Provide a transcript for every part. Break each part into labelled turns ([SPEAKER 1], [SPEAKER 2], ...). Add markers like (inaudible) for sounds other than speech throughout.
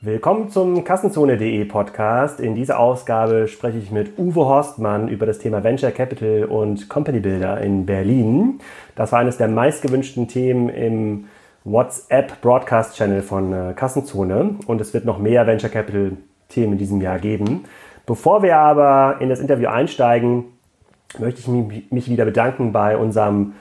[SPEAKER 1] Willkommen zum Kassenzone.de Podcast. In dieser Ausgabe spreche ich mit Uwe Horstmann über das Thema Venture Capital und Company Builder in Berlin. Das war eines der meistgewünschten Themen im WhatsApp Broadcast Channel von äh, Kassenzone und es wird noch mehr Venture Capital Themen in diesem Jahr geben. Bevor wir aber in das Interview einsteigen, möchte ich mich wieder bedanken bei unserem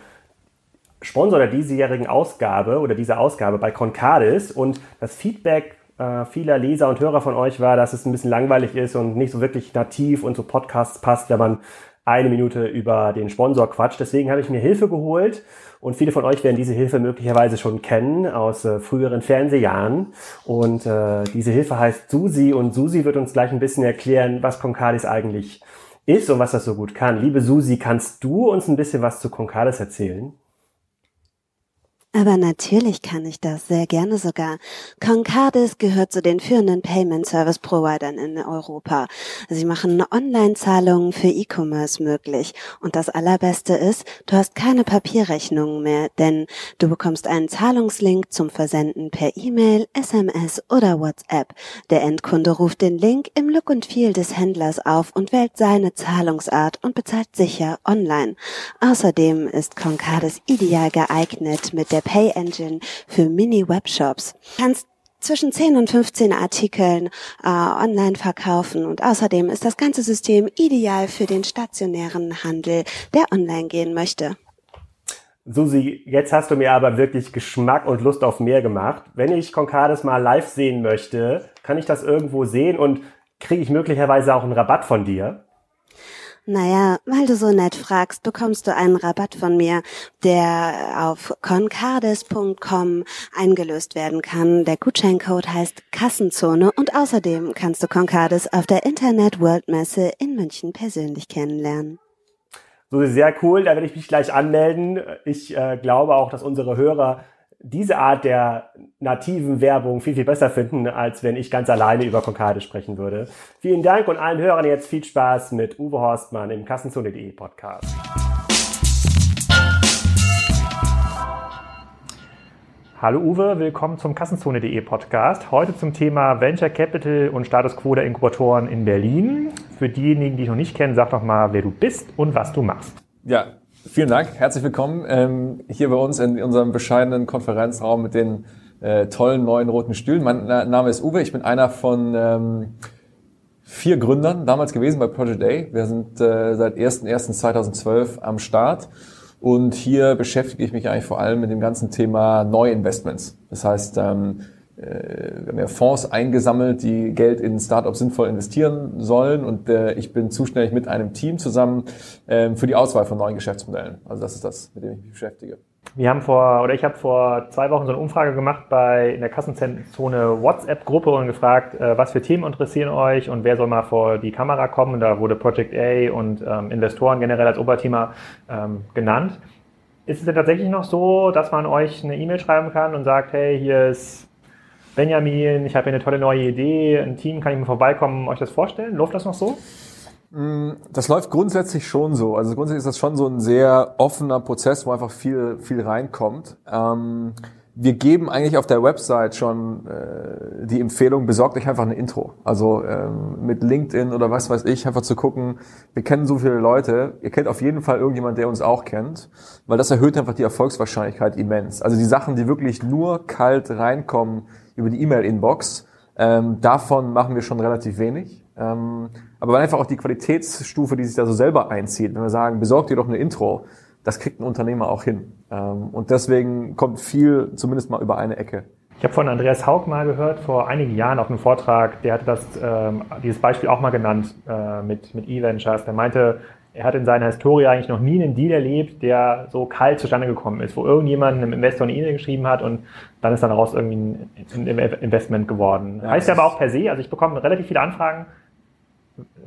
[SPEAKER 1] Sponsor der diesjährigen Ausgabe oder dieser Ausgabe bei Concardis und das Feedback äh, vieler Leser und Hörer von euch war, dass es ein bisschen langweilig ist und nicht so wirklich nativ und so Podcasts passt, wenn man eine Minute über den Sponsor quatscht. Deswegen habe ich mir Hilfe geholt und viele von euch werden diese Hilfe möglicherweise schon kennen aus äh, früheren Fernsehjahren. Und äh, diese Hilfe heißt Susi und Susi wird uns gleich ein bisschen erklären, was Concardis eigentlich ist und was das so gut kann. Liebe Susi, kannst du uns ein bisschen was zu Concardis erzählen?
[SPEAKER 2] Aber natürlich kann ich das, sehr gerne sogar. Concardis gehört zu den führenden Payment Service Providern in Europa. Sie machen Online-Zahlungen für E-Commerce möglich. Und das Allerbeste ist, du hast keine Papierrechnungen mehr, denn du bekommst einen Zahlungslink zum Versenden per E-Mail, SMS oder WhatsApp. Der Endkunde ruft den Link im Look und Feel des Händlers auf und wählt seine Zahlungsart und bezahlt sicher online. Außerdem ist Concardis ideal geeignet mit der Pay Engine für Mini-Webshops. Kannst zwischen 10 und 15 Artikeln äh, online verkaufen und außerdem ist das ganze System ideal für den stationären Handel, der online gehen möchte.
[SPEAKER 1] Susi, jetzt hast du mir aber wirklich Geschmack und Lust auf mehr gemacht. Wenn ich Concardis mal live sehen möchte, kann ich das irgendwo sehen und kriege ich möglicherweise auch einen Rabatt von dir?
[SPEAKER 2] Naja, weil du so nett fragst, bekommst du einen Rabatt von mir, der auf concardis.com eingelöst werden kann. Der Gutscheincode heißt Kassenzone und außerdem kannst du Concardis auf der Internet World Messe in München persönlich kennenlernen.
[SPEAKER 1] So sehr cool, da werde ich mich gleich anmelden. Ich äh, glaube auch, dass unsere Hörer diese Art der nativen Werbung viel, viel besser finden, als wenn ich ganz alleine über Konkade sprechen würde. Vielen Dank und allen Hörern jetzt viel Spaß mit Uwe Horstmann im Kassenzone.de Podcast. Hallo Uwe, willkommen zum Kassenzone.de Podcast. Heute zum Thema Venture Capital und Status Quo der Inkubatoren in Berlin. Für diejenigen, die dich noch nicht kennen, sag doch mal, wer du bist und was du machst.
[SPEAKER 3] Ja, Vielen Dank, herzlich willkommen ähm, hier bei uns in unserem bescheidenen Konferenzraum mit den äh, tollen neuen roten Stühlen. Mein Name ist Uwe, ich bin einer von ähm, vier Gründern damals gewesen bei Project A. Wir sind äh, seit 01.01.2012 am Start und hier beschäftige ich mich eigentlich vor allem mit dem ganzen Thema Neuinvestments. Das heißt, ähm, äh, wir haben ja Fonds eingesammelt, die Geld in Startups sinnvoll investieren sollen und äh, ich bin zuständig mit einem Team zusammen äh, für die Auswahl von neuen Geschäftsmodellen. Also das ist das, mit dem ich mich beschäftige.
[SPEAKER 1] Wir haben vor, oder ich habe vor zwei Wochen so eine Umfrage gemacht bei in der Kassenzone WhatsApp-Gruppe und gefragt, äh, was für Themen interessieren euch und wer soll mal vor die Kamera kommen. Und da wurde Project A und ähm, Investoren generell als Oberthema ähm, genannt. Ist es denn tatsächlich noch so, dass man euch eine E-Mail schreiben kann und sagt, hey, hier ist Benjamin, ich habe eine tolle neue Idee, ein Team, kann ich mal vorbeikommen, euch das vorstellen? Läuft das noch so?
[SPEAKER 3] Mm, das läuft grundsätzlich schon so. Also grundsätzlich ist das schon so ein sehr offener Prozess, wo einfach viel, viel reinkommt. Ähm, wir geben eigentlich auf der Website schon äh, die Empfehlung, besorgt euch einfach ein Intro. Also ähm, mit LinkedIn oder was weiß ich, einfach zu gucken, wir kennen so viele Leute, ihr kennt auf jeden Fall irgendjemand, der uns auch kennt, weil das erhöht einfach die Erfolgswahrscheinlichkeit immens. Also die Sachen, die wirklich nur kalt reinkommen, über die E-Mail-Inbox. Ähm, davon machen wir schon relativ wenig. Ähm, aber weil einfach auch die Qualitätsstufe, die sich da so selber einzieht, wenn wir sagen, besorgt ihr doch eine Intro, das kriegt ein Unternehmer auch hin. Ähm, und deswegen kommt viel zumindest mal über eine Ecke.
[SPEAKER 1] Ich habe von Andreas Haug mal gehört, vor einigen Jahren auf einem Vortrag, der hatte das, ähm, dieses Beispiel auch mal genannt äh, mit, mit E-Ventures. Der meinte, er hat in seiner Historie eigentlich noch nie einen Deal erlebt, der so kalt zustande gekommen ist, wo irgendjemand einem Investor eine E-Mail geschrieben hat und dann ist dann daraus irgendwie ein Investment geworden. Ja, heißt ja aber auch per se, also ich bekomme relativ viele Anfragen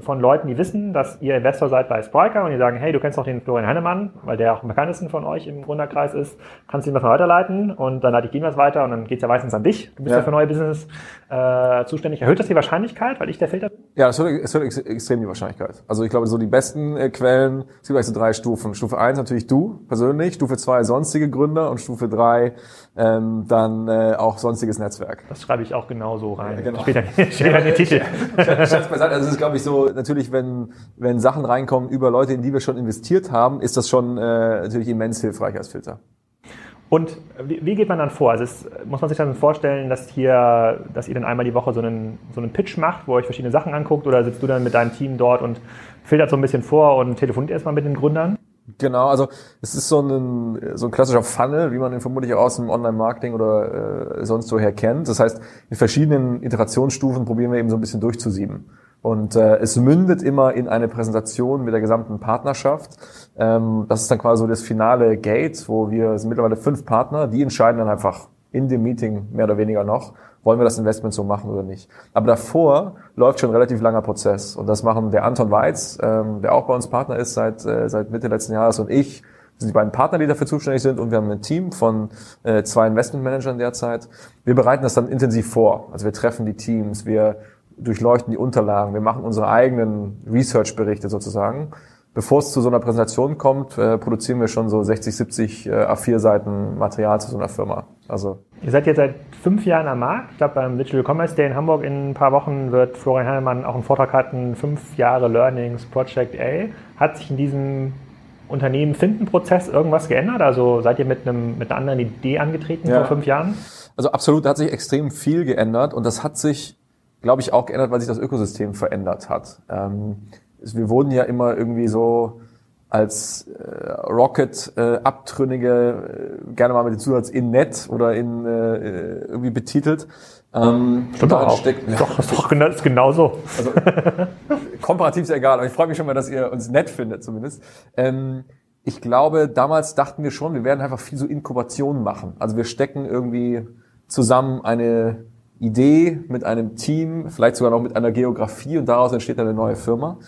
[SPEAKER 1] von Leuten, die wissen, dass ihr Investor seid bei Spriker und die sagen, hey, du kennst doch den Florian Hennemann, weil der auch am bekanntesten von euch im Gründerkreis ist, kannst du ihm was weiterleiten und dann leite ich ihm was weiter und dann geht's ja meistens an dich. Du bist ja, ja für neue Business äh, zuständig. Erhöht das die Wahrscheinlichkeit, weil ich der Filter bin?
[SPEAKER 3] Ja, es wird, es wird extrem die Wahrscheinlichkeit. Also ich glaube, so die besten äh, Quellen, es gibt eigentlich so drei Stufen. Stufe eins natürlich du persönlich, Stufe zwei sonstige Gründer und Stufe drei ähm, dann äh, auch sonstiges Netzwerk.
[SPEAKER 1] Das schreibe ich auch genauso rein.
[SPEAKER 3] Ja, genau.
[SPEAKER 1] Später, (laughs) später in den (laughs) Titel.
[SPEAKER 3] Schatz beiseite. Also es ist, glaube ich, so, natürlich, wenn, wenn Sachen reinkommen über Leute, in die wir schon investiert haben, ist das schon äh, natürlich immens hilfreich als Filter.
[SPEAKER 1] Und wie, wie, geht man dann vor? Also es, muss man sich dann vorstellen, dass hier, dass ihr dann einmal die Woche so einen, so einen Pitch macht, wo ihr euch verschiedene Sachen anguckt, oder sitzt du dann mit deinem Team dort und filtert so ein bisschen vor und telefoniert erstmal mit den Gründern?
[SPEAKER 3] Genau, also es ist so ein, so ein klassischer Funnel, wie man ihn vermutlich aus dem Online-Marketing oder äh, sonst woher kennt. Das heißt, in verschiedenen Iterationsstufen probieren wir eben so ein bisschen durchzusieben. Und äh, es mündet immer in eine Präsentation mit der gesamten Partnerschaft. Ähm, das ist dann quasi so das finale Gate, wo wir sind mittlerweile fünf Partner, die entscheiden dann einfach in dem Meeting mehr oder weniger noch, wollen wir das Investment so machen oder nicht. Aber davor läuft schon ein relativ langer Prozess. Und das machen der Anton Weiz, ähm, der auch bei uns Partner ist seit, äh, seit Mitte letzten Jahres und ich, sind die beiden Partner, die dafür zuständig sind und wir haben ein Team von äh, zwei Investmentmanagern derzeit. Wir bereiten das dann intensiv vor. Also wir treffen die Teams, wir durchleuchten die Unterlagen, wir machen unsere eigenen Research-Berichte sozusagen. Bevor es zu so einer Präsentation kommt, äh, produzieren wir schon so 60, 70 äh, A4-Seiten Material zu so einer Firma. Also
[SPEAKER 1] Ihr seid jetzt seit fünf Jahren am Markt. Ich glaube, beim Digital Commerce Day in Hamburg in ein paar Wochen wird Florian Heinemann auch einen Vortrag halten, fünf Jahre Learnings Project A. Hat sich in diesem Unternehmen Finden-Prozess irgendwas geändert? Also seid ihr mit, einem, mit einer anderen Idee angetreten ja. vor fünf Jahren?
[SPEAKER 3] Also absolut, da hat sich extrem viel geändert und das hat sich glaube ich, auch geändert, weil sich das Ökosystem verändert hat. Ähm, wir wurden ja immer irgendwie so als äh, Rocket-Abtrünnige äh, gerne mal mit dem Zusatz in net oder in äh, irgendwie betitelt.
[SPEAKER 1] Ähm, Stimmt auch. Steckt, ja. Doch, doch genau, ist genauso. Also, (laughs)
[SPEAKER 3] komparativ ist egal, aber ich freue mich schon mal, dass ihr uns nett findet zumindest. Ähm, ich glaube, damals dachten wir schon, wir werden einfach viel so Inkubation machen. Also wir stecken irgendwie zusammen eine Idee mit einem Team, vielleicht sogar noch mit einer Geografie und daraus entsteht eine neue Firma.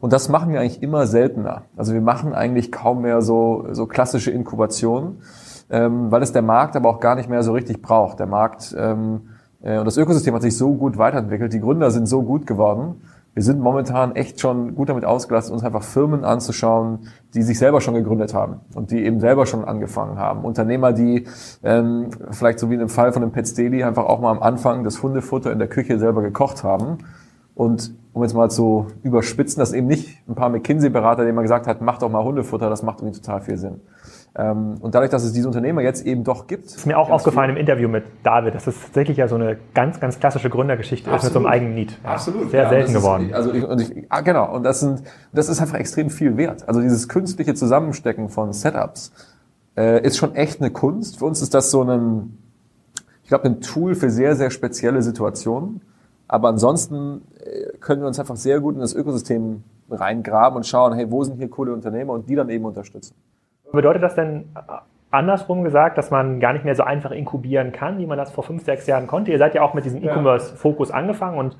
[SPEAKER 3] Und das machen wir eigentlich immer seltener. Also wir machen eigentlich kaum mehr so, so klassische Inkubationen, ähm, weil es der Markt aber auch gar nicht mehr so richtig braucht. Der Markt ähm, äh, und das Ökosystem hat sich so gut weiterentwickelt, die Gründer sind so gut geworden, wir sind momentan echt schon gut damit ausgelastet, uns einfach Firmen anzuschauen, die sich selber schon gegründet haben und die eben selber schon angefangen haben. Unternehmer, die ähm, vielleicht so wie in dem Fall von dem Pet Daily einfach auch mal am Anfang das Hundefutter in der Küche selber gekocht haben. Und um jetzt mal zu überspitzen, dass eben nicht ein paar McKinsey-Berater, denen man gesagt hat, mach doch mal Hundefutter, das macht irgendwie total viel Sinn. Ähm, und dadurch, dass es diese Unternehmer jetzt eben doch gibt.
[SPEAKER 1] Das ist mir auch aufgefallen viel. im Interview mit David, dass es tatsächlich ja so eine ganz, ganz klassische Gründergeschichte Absolut. ist mit so einem eigenen Need.
[SPEAKER 3] Absolut.
[SPEAKER 1] Sehr ja, selten geworden.
[SPEAKER 3] Ist, also ich, und ich, ah, genau. Und das sind, das ist einfach extrem viel wert. Also dieses künstliche Zusammenstecken von Setups äh, ist schon echt eine Kunst. Für uns ist das so ein, ich glaube, ein Tool für sehr, sehr spezielle Situationen. Aber ansonsten äh, können wir uns einfach sehr gut in das Ökosystem reingraben und schauen, hey, wo sind hier coole Unternehmer und die dann eben unterstützen.
[SPEAKER 1] Bedeutet das denn andersrum gesagt, dass man gar nicht mehr so einfach inkubieren kann, wie man das vor fünf, sechs Jahren konnte? Ihr seid ja auch mit diesem E-Commerce-Fokus angefangen und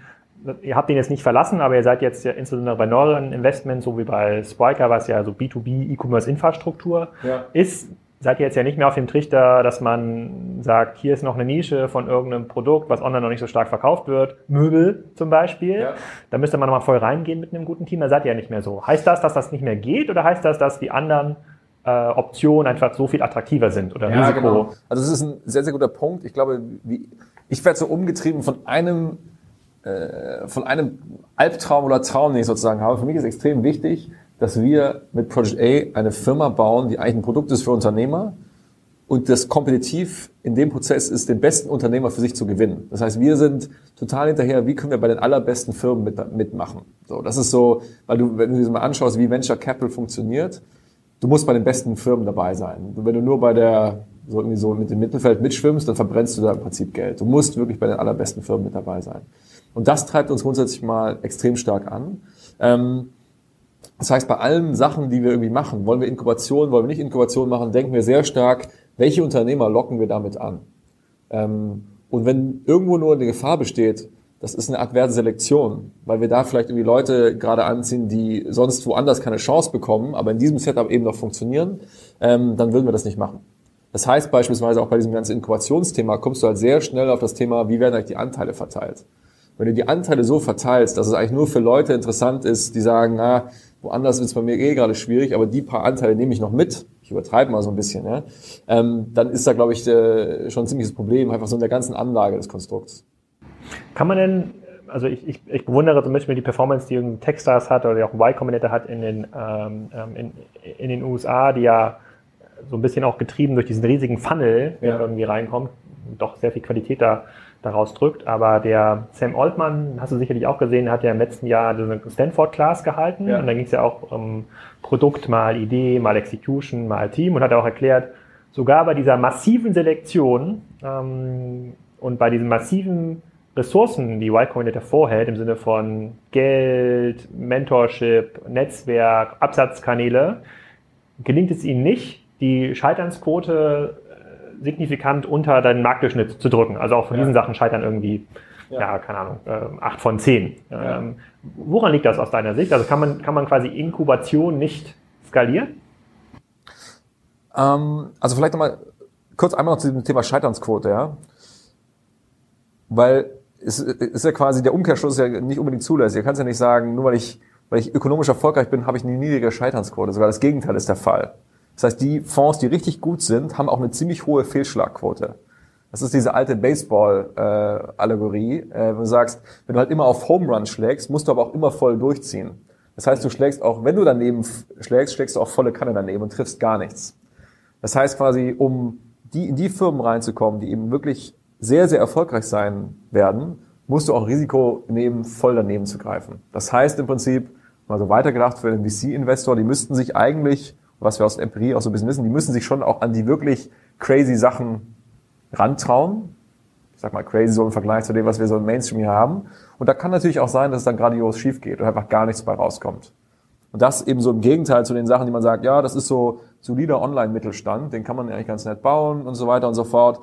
[SPEAKER 1] ihr habt den jetzt nicht verlassen, aber ihr seid jetzt ja insbesondere bei neueren Investments, so wie bei Spiker, was ja so B2B E-Commerce-Infrastruktur ja. ist, seid ihr jetzt ja nicht mehr auf dem Trichter, dass man sagt, hier ist noch eine Nische von irgendeinem Produkt, was online noch nicht so stark verkauft wird, Möbel zum Beispiel. Ja. Da müsste man nochmal voll reingehen mit einem guten Team, da seid ihr ja nicht mehr so. Heißt das, dass das nicht mehr geht oder heißt das, dass die anderen äh, Optionen einfach so viel attraktiver sind oder ja, Risiko. Genau.
[SPEAKER 3] Also das ist ein sehr, sehr guter Punkt. Ich glaube, wie, ich werde so umgetrieben von einem äh, von einem Albtraum oder Traum, den ich sozusagen habe. Für mich ist extrem wichtig, dass wir mit Project A eine Firma bauen, die eigentlich ein Produkt ist für Unternehmer und das kompetitiv in dem Prozess ist, den besten Unternehmer für sich zu gewinnen. Das heißt, wir sind total hinterher, wie können wir bei den allerbesten Firmen mit, mitmachen. So, das ist so, weil du, wenn du dir mal anschaust, wie Venture Capital funktioniert, du musst bei den besten Firmen dabei sein. Wenn du nur bei der, so irgendwie so mit dem Mittelfeld mitschwimmst, dann verbrennst du da im Prinzip Geld. Du musst wirklich bei den allerbesten Firmen mit dabei sein. Und das treibt uns grundsätzlich mal extrem stark an. Ähm, das heißt, bei allen Sachen, die wir irgendwie machen, wollen wir Inkubation, wollen wir nicht Inkubation machen, denken wir sehr stark, welche Unternehmer locken wir damit an. Ähm, und wenn irgendwo nur eine Gefahr besteht, das ist eine adverse Selektion, weil wir da vielleicht irgendwie Leute gerade anziehen, die sonst woanders keine Chance bekommen, aber in diesem Setup eben noch funktionieren, ähm, dann würden wir das nicht machen. Das heißt beispielsweise auch bei diesem ganzen Inkubationsthema kommst du halt sehr schnell auf das Thema, wie werden eigentlich die Anteile verteilt. Wenn du die Anteile so verteilst, dass es eigentlich nur für Leute interessant ist, die sagen, na, woanders ist es bei mir eh gerade schwierig, aber die paar Anteile nehme ich noch mit, ich übertreibe mal so ein bisschen, ja, ähm, dann ist da, glaube ich, äh, schon ein ziemliches Problem, einfach so in der ganzen Anlage des Konstrukts.
[SPEAKER 1] Kann man denn, also ich, ich, ich bewundere zum Beispiel die Performance, die ein Techstars hat oder die auch ein Y Combinator hat in den, ähm, ähm, in, in den USA, die ja so ein bisschen auch getrieben durch diesen riesigen Funnel, der ja. irgendwie reinkommt, doch sehr viel Qualität da daraus drückt. Aber der Sam Altman, hast du sicherlich auch gesehen, hat ja im letzten Jahr eine Stanford-Class gehalten. Ja. Und da ging es ja auch um Produkt mal Idee, mal Execution, mal Team und hat auch erklärt, sogar bei dieser massiven Selektion ähm, und bei diesen massiven Ressourcen, die Y Combinator vorhält, im Sinne von Geld, Mentorship, Netzwerk, Absatzkanäle, gelingt es ihnen nicht, die Scheiternsquote signifikant unter deinen Marktdurchschnitt zu drücken. Also auch von ja. diesen Sachen scheitern irgendwie, ja, ja keine Ahnung, äh, acht von zehn. Ja. Ähm, woran liegt das aus deiner Sicht? Also kann man, kann man quasi Inkubation nicht skalieren?
[SPEAKER 3] Ähm, also vielleicht nochmal kurz einmal noch zu dem Thema Scheiternsquote, ja. Weil es ist ja quasi der Umkehrschluss ja nicht unbedingt zulässig. Du kannst ja nicht sagen, nur weil ich, weil ich ökonomisch erfolgreich bin, habe ich eine niedrige Scheiternsquote. Sogar das Gegenteil ist der Fall. Das heißt, die Fonds, die richtig gut sind, haben auch eine ziemlich hohe Fehlschlagquote. Das ist diese alte Baseball-Allegorie, äh, wo du sagst, wenn du halt immer auf Home Run schlägst, musst du aber auch immer voll durchziehen. Das heißt, du schlägst auch, wenn du daneben schlägst, schlägst du auch volle Kanne daneben und triffst gar nichts. Das heißt quasi, um die, in die Firmen reinzukommen, die eben wirklich sehr, sehr erfolgreich sein werden, musst du auch Risiko nehmen, voll daneben zu greifen. Das heißt im Prinzip, mal so weitergedacht für den VC-Investor, die müssten sich eigentlich was wir aus der Empirie auch so ein bisschen wissen, die müssen sich schon auch an die wirklich crazy Sachen rantrauen. Ich sag mal crazy so im Vergleich zu dem, was wir so im Mainstream hier haben. Und da kann natürlich auch sein, dass es dann grandios schief geht und einfach gar nichts bei rauskommt. Und das eben so im Gegenteil zu den Sachen, die man sagt, ja, das ist so solider Online-Mittelstand, den kann man eigentlich ganz nett bauen und so weiter und so fort.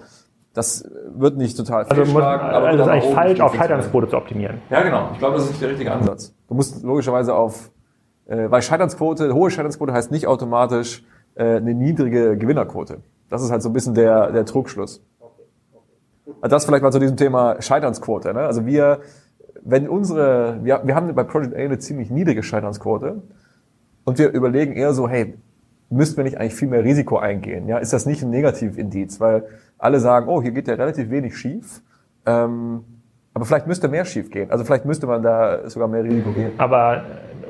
[SPEAKER 3] Das wird nicht total
[SPEAKER 1] also muss, aber also das ist eigentlich falsch, auf Scheiternsquote zu optimieren.
[SPEAKER 3] Ja, genau. Ich glaube, das ist nicht der richtige Ansatz. Du musst logischerweise auf äh, weil Scheiternsquote, hohe Scheiternsquote heißt nicht automatisch äh, eine niedrige Gewinnerquote. Das ist halt so ein bisschen der, der Trugschluss. Also das vielleicht mal zu diesem Thema Scheiternsquote. Ne? Also wir, wenn unsere, wir, wir haben bei Project A eine ziemlich niedrige Scheiternsquote und wir überlegen eher so, hey, müssten wir nicht eigentlich viel mehr Risiko eingehen? Ja, ist das nicht ein Negativindiz? Weil alle sagen, oh, hier geht ja relativ wenig schief. Ähm, aber vielleicht müsste mehr schief gehen. Also vielleicht müsste man da sogar mehr Risiko gehen.
[SPEAKER 1] Aber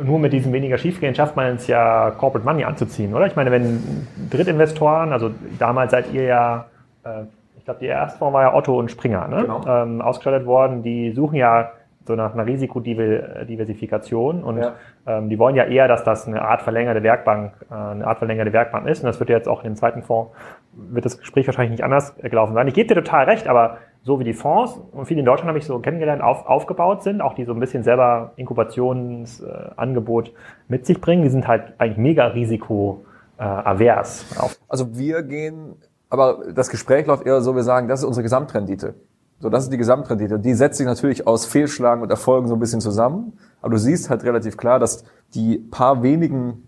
[SPEAKER 1] nur mit diesem weniger Schiefgehen schafft man es ja, Corporate Money anzuziehen, oder? Ich meine, wenn Drittinvestoren, also damals seid ihr ja, äh, ich glaube, die erste Form war ja Otto und Springer, ne? Genau. Ähm, ausgestattet worden, die suchen ja so nach einer Risikodiversifikation und ja. ähm, die wollen ja eher, dass das eine Art verlängerte Werkbank, äh, eine Art verlängerte Werkbank ist. Und das wird ja jetzt auch in dem zweiten Fonds, wird das Gespräch wahrscheinlich nicht anders gelaufen sein. Ich gebe dir total recht, aber so wie die Fonds und viele in Deutschland habe ich so kennengelernt, auf, aufgebaut sind, auch die so ein bisschen selber Inkubationsangebot äh, mit sich bringen, die sind halt eigentlich mega risikoavers. Äh,
[SPEAKER 3] also wir gehen, aber das Gespräch läuft eher so, wir sagen, das ist unsere Gesamtrendite. So, das ist die Gesamtrendite. Die setzt sich natürlich aus Fehlschlagen und Erfolgen so ein bisschen zusammen. Aber du siehst halt relativ klar, dass die paar wenigen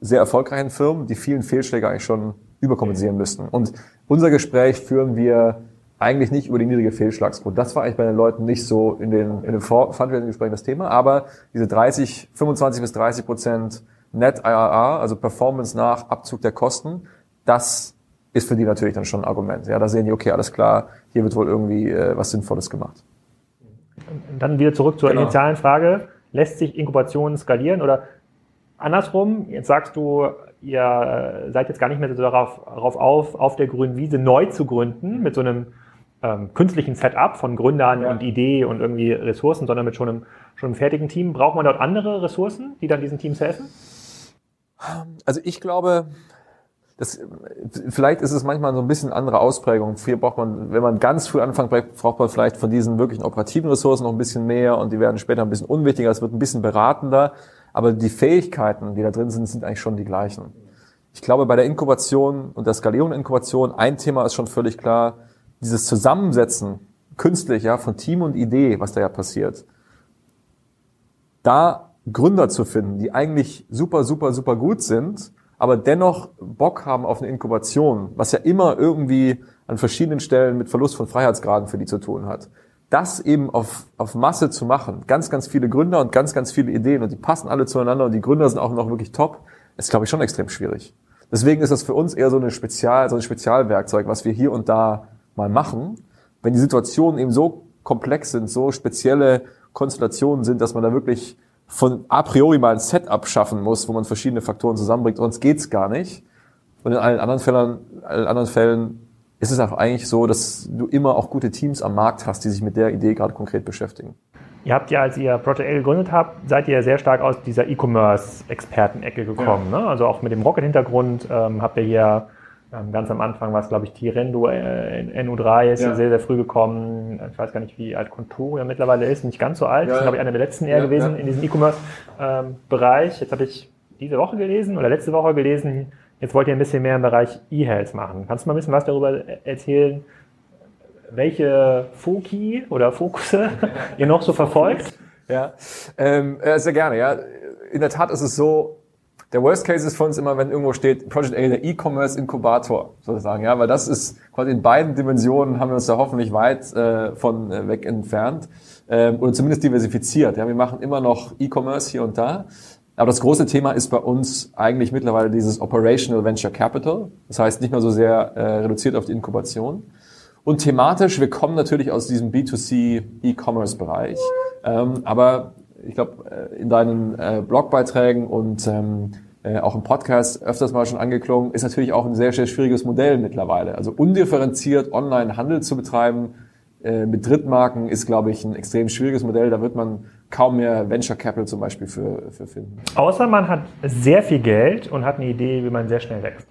[SPEAKER 3] sehr erfolgreichen Firmen die vielen Fehlschläge eigentlich schon überkompensieren müssten. Und unser Gespräch führen wir eigentlich nicht über die niedrige Fehlschlagsquote. Das war eigentlich bei den Leuten nicht so in den, in den Fundraising-Gesprächen das Thema. Aber diese 30, 25 bis 30 Prozent Net IRR, also Performance nach Abzug der Kosten, das ist für die natürlich dann schon ein Argument. Ja, da sehen die, okay, alles klar, hier wird wohl irgendwie äh, was Sinnvolles gemacht.
[SPEAKER 1] Und dann wieder zurück zur genau. initialen Frage. Lässt sich Inkubation skalieren oder andersrum? Jetzt sagst du, ihr äh, seid jetzt gar nicht mehr so darauf, darauf auf, auf der grünen Wiese neu zu gründen mit so einem ähm, künstlichen Setup von Gründern ja. und Idee und irgendwie Ressourcen, sondern mit schon einem, schon einem fertigen Team. Braucht man dort andere Ressourcen, die dann diesen Teams helfen?
[SPEAKER 3] Also ich glaube, das, vielleicht ist es manchmal so ein bisschen andere Ausprägung. Hier braucht man, wenn man ganz früh anfängt, braucht man vielleicht von diesen wirklichen operativen Ressourcen noch ein bisschen mehr und die werden später ein bisschen unwichtiger, es wird ein bisschen beratender. Aber die Fähigkeiten, die da drin sind, sind eigentlich schon die gleichen. Ich glaube, bei der Inkubation und der Skalierung der Inkubation, ein Thema ist schon völlig klar, dieses Zusammensetzen künstlich, ja, von Team und Idee, was da ja passiert. Da Gründer zu finden, die eigentlich super, super, super gut sind, aber dennoch Bock haben auf eine Inkubation, was ja immer irgendwie an verschiedenen Stellen mit Verlust von Freiheitsgraden für die zu tun hat. das eben auf, auf Masse zu machen, ganz, ganz viele Gründer und ganz, ganz viele Ideen und die passen alle zueinander und die Gründer sind auch noch wirklich top, ist, glaube ich, schon extrem schwierig. Deswegen ist das für uns eher so, eine Spezial, so ein Spezialwerkzeug, was wir hier und da mal machen. Wenn die Situationen eben so komplex sind, so spezielle Konstellationen sind, dass man da wirklich von a priori mal ein Setup schaffen muss, wo man verschiedene Faktoren zusammenbringt, sonst geht's gar nicht. Und in allen anderen Fällen, allen anderen Fällen ist es auch eigentlich so, dass du immer auch gute Teams am Markt hast, die sich mit der Idee gerade konkret beschäftigen.
[SPEAKER 1] Ihr habt ja, als ihr Project A gegründet habt, seid ihr sehr stark aus dieser E-Commerce-Experten-Ecke gekommen. Ja. Ne? Also auch mit dem Rocket-Hintergrund ähm, habt ihr hier ganz am Anfang war es, glaube ich, Tirendo äh, NU3 ist ja. sehr, sehr früh gekommen. Ich weiß gar nicht, wie alt Contoria mittlerweile ist, nicht ganz so alt. Ja, das ist, glaube ich, einer der letzten eher gewesen in diesem E-Commerce-Bereich. Jetzt habe ich diese Woche gelesen oder letzte Woche gelesen, jetzt wollt ihr ein bisschen mehr im Bereich E-Health machen. Kannst du mal ein bisschen was darüber erzählen, welche Foki oder Fokusse (laughs) ihr noch so verfolgt?
[SPEAKER 3] Ja, ähm, sehr gerne. Ja, in der Tat ist es so, der Worst Case ist für uns immer, wenn irgendwo steht Project A, der E-Commerce Inkubator sozusagen, ja, weil das ist quasi in beiden Dimensionen haben wir uns da hoffentlich weit äh, von äh, weg entfernt ähm, oder zumindest diversifiziert. Ja, wir machen immer noch E-Commerce hier und da, aber das große Thema ist bei uns eigentlich mittlerweile dieses Operational Venture Capital. Das heißt nicht mehr so sehr äh, reduziert auf die Inkubation. Und thematisch, wir kommen natürlich aus diesem B2C E-Commerce Bereich, ähm, aber ich glaube, äh, in deinen äh, Blogbeiträgen und ähm, äh, auch im Podcast öfters mal schon angeklungen, ist natürlich auch ein sehr, sehr schwieriges Modell mittlerweile. Also undifferenziert Online-Handel zu betreiben äh, mit Drittmarken ist, glaube ich, ein extrem schwieriges Modell. Da wird man kaum mehr Venture Capital zum Beispiel für, für finden.
[SPEAKER 1] Außer man hat sehr viel Geld und hat eine Idee, wie man sehr schnell wächst.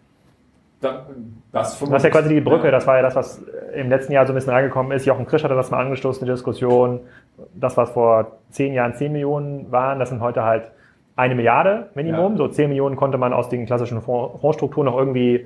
[SPEAKER 3] Da,
[SPEAKER 1] das, das ist ja quasi die Brücke, ja. das war ja das, was im letzten Jahr so ein bisschen reingekommen ist. Jochen Krisch hatte das mal angestoßen, die Diskussion. Das, was vor zehn Jahren zehn Millionen waren, das sind heute halt eine Milliarde Minimum. Ja. So zehn Millionen konnte man aus den klassischen Fondsstrukturen noch irgendwie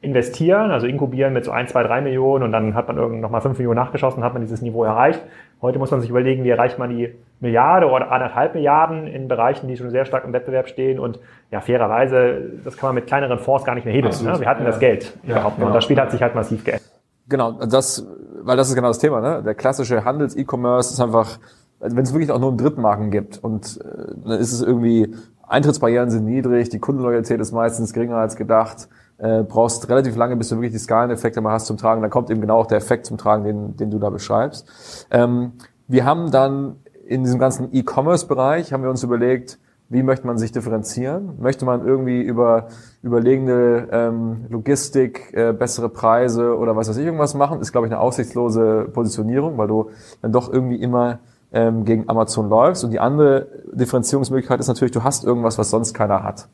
[SPEAKER 1] investieren, also inkubieren mit so ein, zwei, drei Millionen und dann hat man irgend noch mal fünf Millionen nachgeschossen, hat man dieses Niveau erreicht. Heute muss man sich überlegen, wie erreicht man die Milliarde oder anderthalb Milliarden in Bereichen, die schon sehr stark im Wettbewerb stehen und ja, fairerweise, das kann man mit kleineren Fonds gar nicht mehr hebeln. Ne? Wir hatten ja. das Geld ja, überhaupt genau. und das Spiel hat sich halt massiv geändert.
[SPEAKER 3] Genau, das, weil das ist genau das Thema, ne? Der klassische Handels-E-Commerce ist einfach, also wenn es wirklich auch nur einen Drittmarken gibt und äh, dann ist es irgendwie, Eintrittsbarrieren sind niedrig, die Kundenloyalität ist meistens geringer als gedacht, äh, brauchst relativ lange, bis du wirklich die Skaleneffekte mal hast zum Tragen. Dann kommt eben genau auch der Effekt zum Tragen, den, den du da beschreibst. Ähm, wir haben dann in diesem ganzen E-Commerce-Bereich haben wir uns überlegt, wie möchte man sich differenzieren? Möchte man irgendwie über überlegene ähm, Logistik, äh, bessere Preise oder was weiß ich irgendwas machen? Ist, glaube ich, eine aussichtslose Positionierung, weil du dann doch irgendwie immer ähm, gegen Amazon läufst. Und die andere Differenzierungsmöglichkeit ist natürlich, du hast irgendwas, was sonst keiner hat.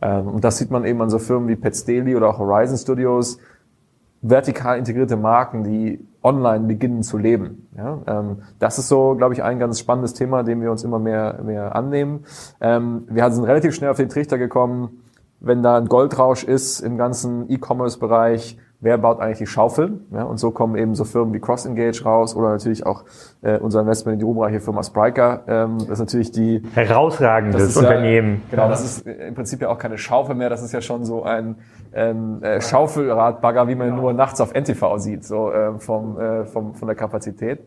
[SPEAKER 3] Ähm, und das sieht man eben an so Firmen wie Pets Daily oder auch Horizon Studios, vertikal integrierte Marken, die online beginnen zu leben. Ja, ähm, das ist so, glaube ich, ein ganz spannendes Thema, dem wir uns immer mehr, mehr annehmen. Ähm, wir sind relativ schnell auf den Trichter gekommen, wenn da ein Goldrausch ist im ganzen E-Commerce-Bereich, wer baut eigentlich die Schaufeln? Ja, und so kommen eben so Firmen wie CrossEngage raus oder natürlich auch äh, unser Investment in die ruhmreiche Firma Spriker. Ähm, das ist natürlich die
[SPEAKER 1] herausragendes Unternehmen.
[SPEAKER 3] Ja, genau, das ist im Prinzip ja auch keine Schaufel mehr. Das ist ja schon so ein ähm, äh, Schaufelradbagger, wie man ja. nur nachts auf NTV sieht, so äh, vom, äh, vom von der Kapazität.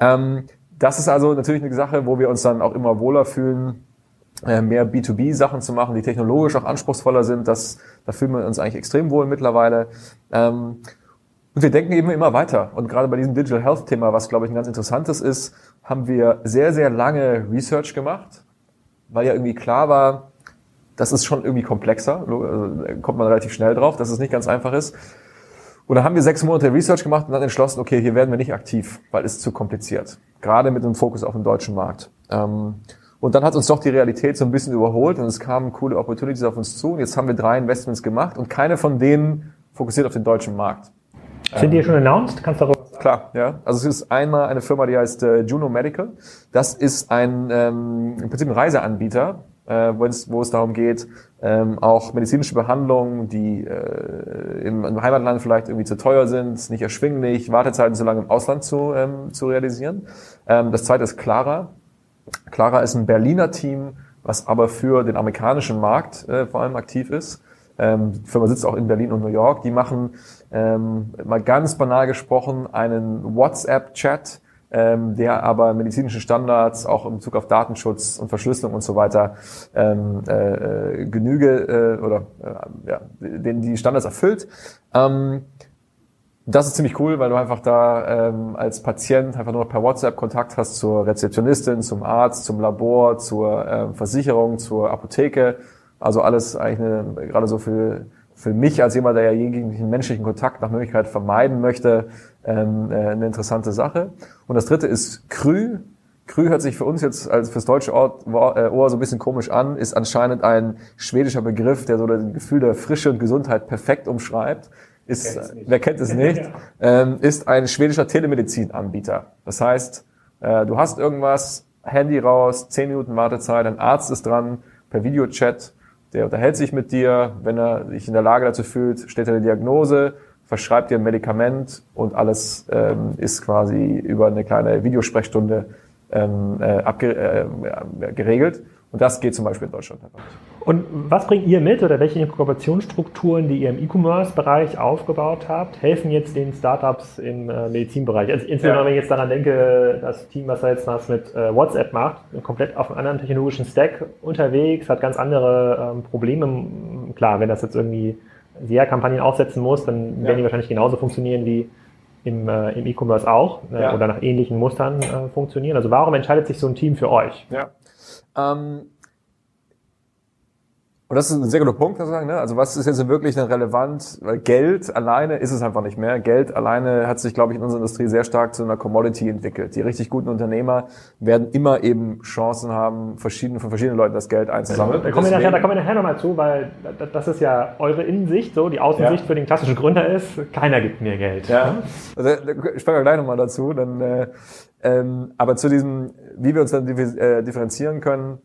[SPEAKER 3] Ähm, das ist also natürlich eine Sache, wo wir uns dann auch immer wohler fühlen mehr B2B-Sachen zu machen, die technologisch auch anspruchsvoller sind. Das, da fühlen wir uns eigentlich extrem wohl mittlerweile. Ähm, und wir denken eben immer weiter. Und gerade bei diesem Digital Health Thema, was glaube ich ein ganz interessantes ist, haben wir sehr, sehr lange Research gemacht, weil ja irgendwie klar war, das ist schon irgendwie komplexer. Also, kommt man relativ schnell drauf, dass es nicht ganz einfach ist. Und dann haben wir sechs Monate Research gemacht und dann entschlossen, okay, hier werden wir nicht aktiv, weil es zu kompliziert. Gerade mit dem Fokus auf den deutschen Markt. Ähm, und dann hat uns doch die Realität so ein bisschen überholt und es kamen coole Opportunities auf uns zu. Und jetzt haben wir drei Investments gemacht und keine von denen fokussiert auf den deutschen Markt.
[SPEAKER 1] Sind die schon announced? Kannst du darüber
[SPEAKER 3] sagen? Klar, ja. Also es ist einmal eine Firma, die heißt äh, Juno Medical. Das ist ein ähm, im Prinzip ein Reiseanbieter, äh, wo, es, darum geht, ähm, auch medizinische Behandlungen, die äh, im, im Heimatland vielleicht irgendwie zu teuer sind, nicht erschwinglich, Wartezeiten zu lange im Ausland zu, ähm, zu realisieren. Ähm, das zweite ist Clara. Clara ist ein Berliner Team, was aber für den amerikanischen Markt äh, vor allem aktiv ist. Ähm, die Firma sitzt auch in Berlin und New York. Die machen ähm, mal ganz banal gesprochen einen WhatsApp-Chat ähm, der aber medizinischen Standards auch im Bezug auf Datenschutz und Verschlüsselung und so weiter ähm, äh, äh Genüge äh, oder äh, ja, den die Standards erfüllt. Ähm, das ist ziemlich cool, weil du einfach da ähm, als Patient einfach nur noch per WhatsApp Kontakt hast zur Rezeptionistin, zum Arzt, zum Labor, zur ähm, Versicherung, zur Apotheke. Also alles eigentlich eine, gerade so für, für mich als jemand, der ja jeglichen menschlichen Kontakt nach Möglichkeit vermeiden möchte, ähm, äh, eine interessante Sache. Und das dritte ist Krü. Krü hört sich für uns jetzt als fürs deutsche Ohr, äh, Ohr so ein bisschen komisch an, ist anscheinend ein schwedischer Begriff, der so das Gefühl der Frische und Gesundheit perfekt umschreibt ist, wer kennt es nicht, (laughs) ähm, ist ein schwedischer Telemedizinanbieter. Das heißt, äh, du hast irgendwas, Handy raus, 10 Minuten Wartezeit, ein Arzt ist dran, per Videochat, der unterhält sich mit dir, wenn er sich in der Lage dazu fühlt, stellt er eine Diagnose, verschreibt dir ein Medikament und alles ähm, ist quasi über eine kleine Videosprechstunde ähm, äh, äh, geregelt. Und das geht zum Beispiel in Deutschland einfach nicht.
[SPEAKER 1] Und was bringt ihr mit oder welche Inkubationsstrukturen, die ihr im E-Commerce-Bereich aufgebaut habt, helfen jetzt den Startups im äh, Medizinbereich? Also insbesondere, ja. wenn ich jetzt daran denke, das Team, was da jetzt was mit äh, WhatsApp macht, komplett auf einem anderen technologischen Stack unterwegs, hat ganz andere ähm, Probleme. Klar, wenn das jetzt irgendwie SEA-Kampagnen aufsetzen muss, dann ja. werden die wahrscheinlich genauso funktionieren wie im, äh, im E-Commerce auch äh, ja. oder nach ähnlichen Mustern äh, funktionieren. Also warum entscheidet sich so ein Team für euch?
[SPEAKER 3] Ja. Ähm und das ist ein sehr guter Punkt, kann ich sagen. Ne? Also was ist jetzt wirklich relevant? Weil Geld alleine ist es einfach nicht mehr. Geld alleine hat sich, glaube ich, in unserer Industrie sehr stark zu einer Commodity entwickelt. Die richtig guten Unternehmer werden immer eben Chancen haben, verschiedene, von verschiedenen Leuten das Geld einzusammeln.
[SPEAKER 1] Da kommen, wir nachher, da kommen wir nachher nochmal zu, weil das ist ja eure Innensicht, so die Außensicht ja. für den klassischen Gründer ist, keiner gibt mir Geld.
[SPEAKER 3] Ja. Also, ich spreche gleich nochmal dazu. Dann, äh, ähm, aber zu diesem, wie wir uns dann äh, differenzieren können,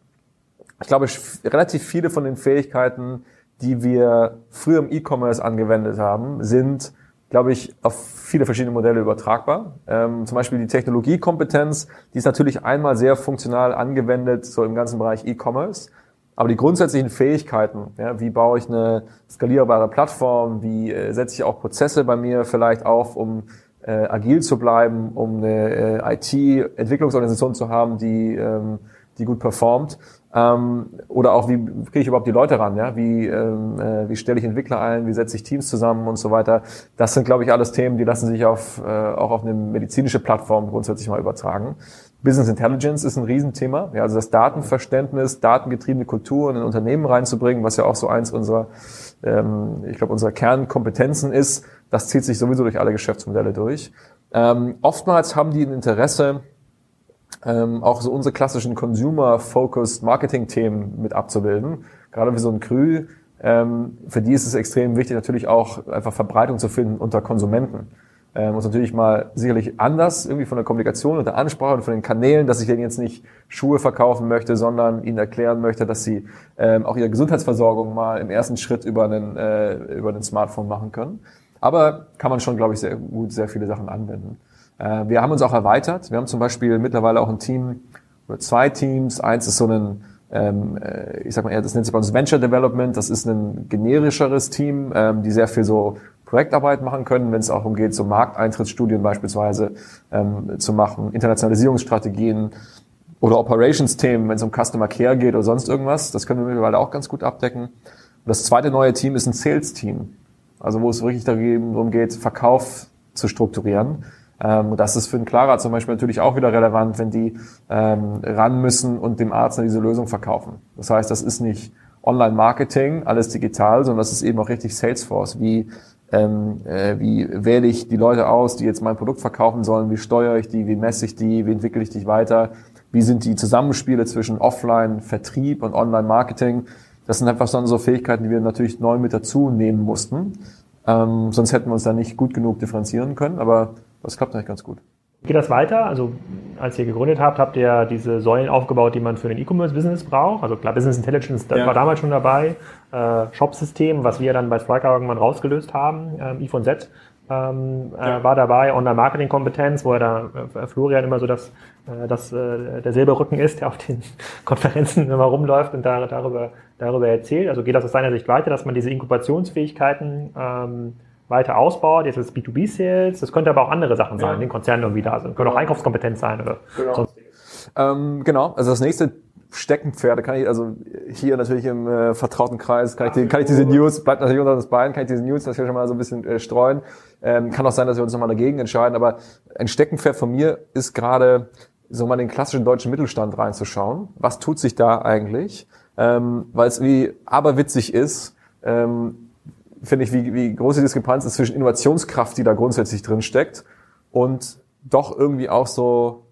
[SPEAKER 3] ich glaube, relativ viele von den Fähigkeiten, die wir früher im E-Commerce angewendet haben, sind, glaube ich, auf viele verschiedene Modelle übertragbar. Ähm, zum Beispiel die Technologiekompetenz, die ist natürlich einmal sehr funktional angewendet, so im ganzen Bereich E-Commerce. Aber die grundsätzlichen Fähigkeiten, ja, wie baue ich eine skalierbare Plattform, wie äh, setze ich auch Prozesse bei mir vielleicht auf, um äh, agil zu bleiben, um eine äh, IT-Entwicklungsorganisation zu haben, die, ähm, die gut performt, ähm, oder auch, wie kriege ich überhaupt die Leute ran? Ja? Wie, ähm, äh, wie stelle ich Entwickler ein? Wie setze ich Teams zusammen und so weiter? Das sind, glaube ich, alles Themen, die lassen sich auf, äh, auch auf eine medizinische Plattform grundsätzlich mal übertragen. Business Intelligence ist ein Riesenthema. Ja, also das Datenverständnis, datengetriebene Kultur in Unternehmen reinzubringen, was ja auch so eins unserer, ähm, ich glaube, unserer Kernkompetenzen ist, das zieht sich sowieso durch alle Geschäftsmodelle durch. Ähm, oftmals haben die ein Interesse, ähm, auch so unsere klassischen Consumer-Focused Marketing-Themen mit abzubilden. Gerade für so ein Krü, ähm, für die ist es extrem wichtig, natürlich auch einfach Verbreitung zu finden unter Konsumenten. Ähm, und natürlich mal sicherlich anders irgendwie von der Kommunikation und der Ansprache und von den Kanälen, dass ich denen jetzt nicht Schuhe verkaufen möchte, sondern ihnen erklären möchte, dass sie ähm, auch ihre Gesundheitsversorgung mal im ersten Schritt über einen, äh, über einen Smartphone machen können. Aber kann man schon, glaube ich, sehr gut sehr viele Sachen anwenden. Äh, wir haben uns auch erweitert. Wir haben zum Beispiel mittlerweile auch ein Team oder zwei Teams. Eins ist so ein, ähm, äh, ich sag mal eher, das nennt sich bei uns Venture Development. Das ist ein generischeres Team, ähm, die sehr viel so Projektarbeit machen können, wenn es auch umgeht, so Markteintrittsstudien beispielsweise ähm, zu machen, Internationalisierungsstrategien oder Operations-Themen, wenn es um Customer Care geht oder sonst irgendwas. Das können wir mittlerweile auch ganz gut abdecken. Und das zweite neue Team ist ein Sales-Team. Also wo es wirklich darum geht, Verkauf zu strukturieren. Ähm, das ist für einen Clara zum Beispiel natürlich auch wieder relevant, wenn die ähm, ran müssen und dem Arzt diese Lösung verkaufen. Das heißt, das ist nicht Online-Marketing, alles digital, sondern das ist eben auch richtig Salesforce. Wie, ähm, äh, wie wähle ich die Leute aus, die jetzt mein Produkt verkaufen sollen? Wie steuere ich die? Wie messe ich die? Wie entwickle ich dich weiter? Wie sind die Zusammenspiele zwischen Offline-Vertrieb und Online-Marketing? Das sind einfach so Fähigkeiten, die wir natürlich neu mit dazu nehmen mussten. Ähm, sonst hätten wir uns da nicht gut genug differenzieren können. Aber das klappt eigentlich ganz gut.
[SPEAKER 1] Geht das weiter? Also als ihr gegründet habt, habt ihr diese Säulen aufgebaut, die man für den E-Commerce-Business braucht. Also klar, Business Intelligence, das ja. war damals schon dabei. Äh, Shop-System, was wir dann bei Striker irgendwann rausgelöst haben, ähm, I von Z, ähm, äh, ja. war dabei. Online-Marketing-Kompetenz, wo er da äh, Florian immer so das, äh, das äh, der Silberrücken ist, der auf den (laughs) Konferenzen immer rumläuft und da, darüber, darüber erzählt. Also geht das aus seiner Sicht weiter, dass man diese Inkubationsfähigkeiten ähm, weiter ausbaut. Jetzt ist es B2B-Sales, das könnte aber auch andere Sachen sein,
[SPEAKER 3] Ja.
[SPEAKER 1] den Konzernen irgendwie da sind. Können
[SPEAKER 3] Genau.
[SPEAKER 1] auch Einkaufskompetenz sein oder
[SPEAKER 3] Genau.
[SPEAKER 1] sonstiges.
[SPEAKER 3] Ähm, genau, also das nächste Steckenpferde kann ich, also hier natürlich im äh, vertrauten Kreis, kann ich, die, kann ich diese News, bleibt natürlich unter uns beiden, kann ich diese News natürlich schon mal so ein bisschen äh, streuen. Ähm, kann auch sein, dass wir uns nochmal dagegen entscheiden, aber ein Steckenpferd von mir ist gerade, so mal in den klassischen deutschen Mittelstand reinzuschauen. Was tut sich da eigentlich? Ähm, Weil es wie aberwitzig ist, ähm, finde ich, wie, wie große Diskrepanz ist zwischen Innovationskraft, die da grundsätzlich drin steckt, und doch irgendwie auch so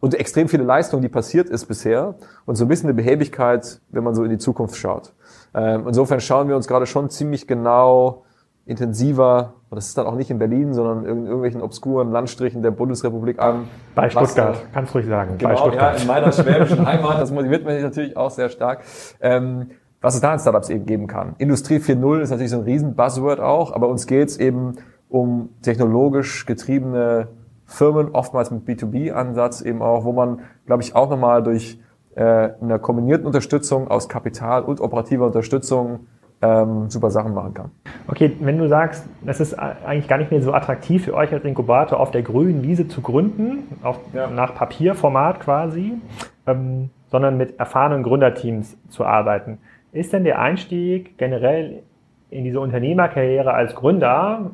[SPEAKER 3] und extrem viele Leistung, die passiert ist bisher und so ein bisschen eine Behäbigkeit, wenn man so in die Zukunft schaut. Ähm, insofern schauen wir uns gerade schon ziemlich genau intensiver, und das ist dann auch nicht in Berlin, sondern in irgendwelchen obskuren Landstrichen der Bundesrepublik an.
[SPEAKER 1] Bei Stuttgart,
[SPEAKER 3] äh,
[SPEAKER 1] kannst ruhig sagen. bei
[SPEAKER 3] Genau, ja,
[SPEAKER 1] Stuttgart.
[SPEAKER 3] in meiner schwäbischen Heimat, das motiviert mich natürlich auch sehr stark. Ähm, was es da in Startups eben geben kann. Industrie 4.0 ist natürlich so ein riesen Buzzword auch, aber uns geht es eben um technologisch getriebene Firmen, oftmals mit B2B-Ansatz eben auch, wo man, glaube ich, auch nochmal durch äh, eine kombinierte Unterstützung aus Kapital und operativer Unterstützung ähm, super Sachen machen kann.
[SPEAKER 1] Okay, wenn du sagst, das ist eigentlich gar nicht mehr so attraktiv für euch als Inkubator auf der grünen Wiese zu gründen, auf,
[SPEAKER 3] Ja.
[SPEAKER 1] nach Papierformat quasi, ähm, sondern mit erfahrenen Gründerteams zu arbeiten. Ist denn der Einstieg generell in diese Unternehmerkarriere als Gründer,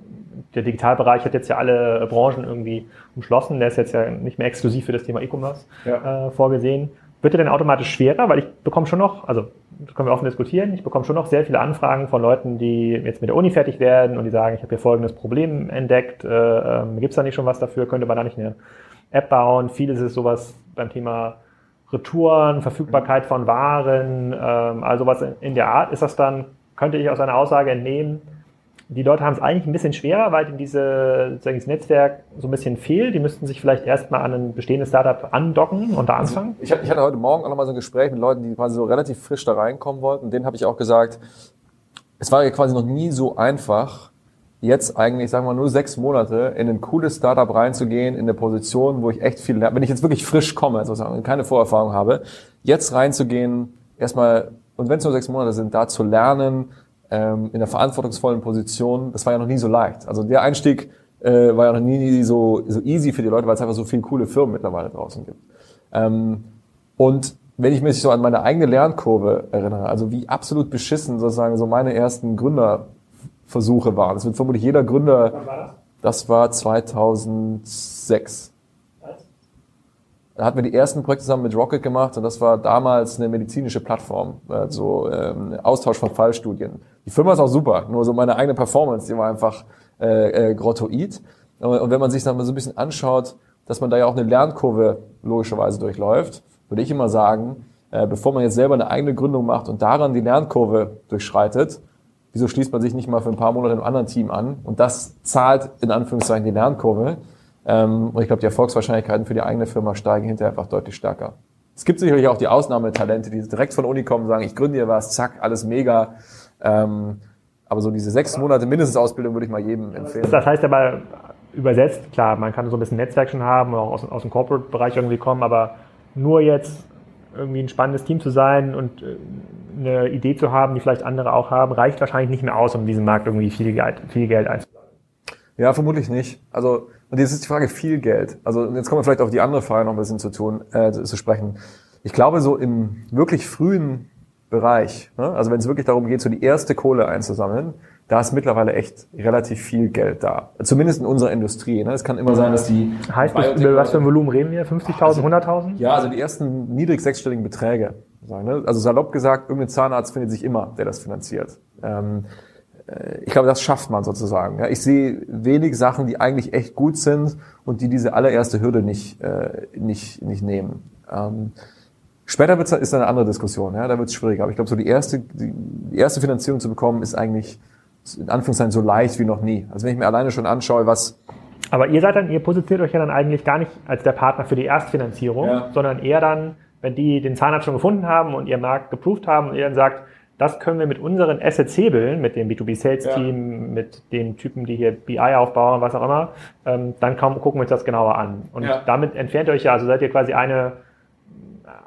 [SPEAKER 1] der Digitalbereich hat jetzt ja alle Branchen irgendwie umschlossen, der ist jetzt ja nicht mehr exklusiv für das Thema E-Commerce
[SPEAKER 3] Ja.
[SPEAKER 1] äh, vorgesehen. Wird er denn automatisch schwerer? Weil ich bekomme schon noch, also das können wir offen diskutieren, ich bekomme schon noch sehr viele Anfragen von Leuten, die jetzt mit der Uni fertig werden und die sagen, ich habe hier folgendes Problem entdeckt, äh, ähm, gibt es da nicht schon was dafür, könnte man da nicht eine App bauen? Vieles ist sowas beim Thema Retouren, Verfügbarkeit von Waren, ähm, also was in der Art. Ist das dann, könnte ich aus einer Aussage entnehmen, die Leute haben es eigentlich ein bisschen schwerer, weil ihnen diese, sozusagen dieses Netzwerk so ein bisschen fehlt. Die müssten sich vielleicht erstmal an ein bestehendes Startup andocken und da anfangen.
[SPEAKER 3] Ich hatte, ich hatte heute Morgen auch nochmal so ein Gespräch mit Leuten, die quasi so relativ frisch da reinkommen wollten. Denen habe ich auch gesagt, es war ja quasi noch nie so einfach, jetzt eigentlich, sagen wir nur sechs Monate in ein cooles Startup reinzugehen, in eine Position, wo ich echt viel lerne. Wenn ich jetzt wirklich frisch komme, sozusagen, und keine Vorerfahrung habe, jetzt reinzugehen, erstmal, und wenn es nur sechs Monate sind, da zu lernen, ähm, in einer verantwortungsvollen Position, das war ja noch nie so leicht. Also der Einstieg äh, war ja noch nie so, so easy für die Leute, weil es einfach so viele coole Firmen mittlerweile draußen gibt. Ähm, und wenn ich mich so an meine eigene Lernkurve erinnere, also wie absolut beschissen sozusagen so meine ersten Gründerversuche waren. Das wird vermutlich jeder Gründer. Das war 2006. Da hatten wir die ersten Projekte zusammen mit Rocket gemacht und das war damals eine medizinische Plattform, also ähm, Austausch von Fallstudien. Die Firma ist auch super, nur so meine eigene Performance, die war einfach äh, äh, grottoid. Und, und wenn man sich dann mal so ein bisschen anschaut, dass man da ja auch eine Lernkurve logischerweise durchläuft, würde ich immer sagen, äh, bevor man jetzt selber eine eigene Gründung macht und daran die Lernkurve durchschreitet, wieso schließt man sich nicht mal für ein paar Monate einem anderen Team an? Und das zahlt in Anführungszeichen die Lernkurve. Ähm, und ich glaube, die Erfolgswahrscheinlichkeiten für die eigene Firma steigen hinterher einfach deutlich stärker. Es gibt sicherlich auch die Ausnahmetalente, die direkt von Uni kommen und sagen, ich gründe hier was, zack, alles mega. Ähm, aber so diese sechs Monate mindestens Ausbildung würde ich mal jedem empfehlen.
[SPEAKER 1] Das heißt aber übersetzt, klar, man kann so ein bisschen Netzwerk schon haben, auch aus, aus dem Corporate-Bereich irgendwie kommen, aber nur jetzt irgendwie ein spannendes Team zu sein und äh, eine Idee zu haben, die vielleicht andere auch haben, reicht wahrscheinlich nicht mehr aus, um diesen Markt irgendwie viel Geld, viel Geld einzusammeln.
[SPEAKER 3] Ja, vermutlich nicht. Also, und jetzt ist die Frage viel Geld. Also, jetzt kommen wir vielleicht auf die andere Frage noch ein bisschen zu tun, äh, zu sprechen. Ich glaube, so im wirklich frühen Bereich, ne, also wenn es wirklich darum geht, so die erste Kohle einzusammeln, da ist mittlerweile echt relativ viel Geld da. Zumindest in unserer Industrie. Ne? Es kann immer sein, dass die
[SPEAKER 1] Heißt, das, über was für ein Volumen reden wir? 50.000, 100.000?
[SPEAKER 3] Ja, also die ersten niedrig sechsstelligen Beträge. Ne? Also salopp gesagt, irgendein Zahnarzt findet sich immer, der das finanziert. Ähm, äh, ich glaube, das schafft man sozusagen. Ich sehe wenig Sachen, die eigentlich echt gut sind und die diese allererste Hürde nicht, äh, nicht, nicht nehmen. Ähm, später wird's, ist eine andere Diskussion. Ja? Da wird es schwieriger. Aber ich glaube, so die erste, die, die erste Finanzierung zu bekommen, ist eigentlich in Anführungszeichen so leicht wie noch nie. Also wenn ich mir alleine schon anschaue, was
[SPEAKER 1] Aber ihr seid dann, ihr positioniert euch ja dann eigentlich gar nicht als der Partner für die Erstfinanzierung,
[SPEAKER 3] Ja.
[SPEAKER 1] sondern eher dann, wenn die den Zahnarzt schon gefunden haben und ihr Markt geproved haben und ihr dann sagt, das können wir mit unseren Assets hebeln, mit dem B2B-Sales-Team, mit den Typen, die hier BI aufbauen, was auch immer, ähm, dann kaum, gucken wir uns das genauer an. Und
[SPEAKER 3] Ja.
[SPEAKER 1] damit entfernt ihr euch ja, also seid ihr quasi eine,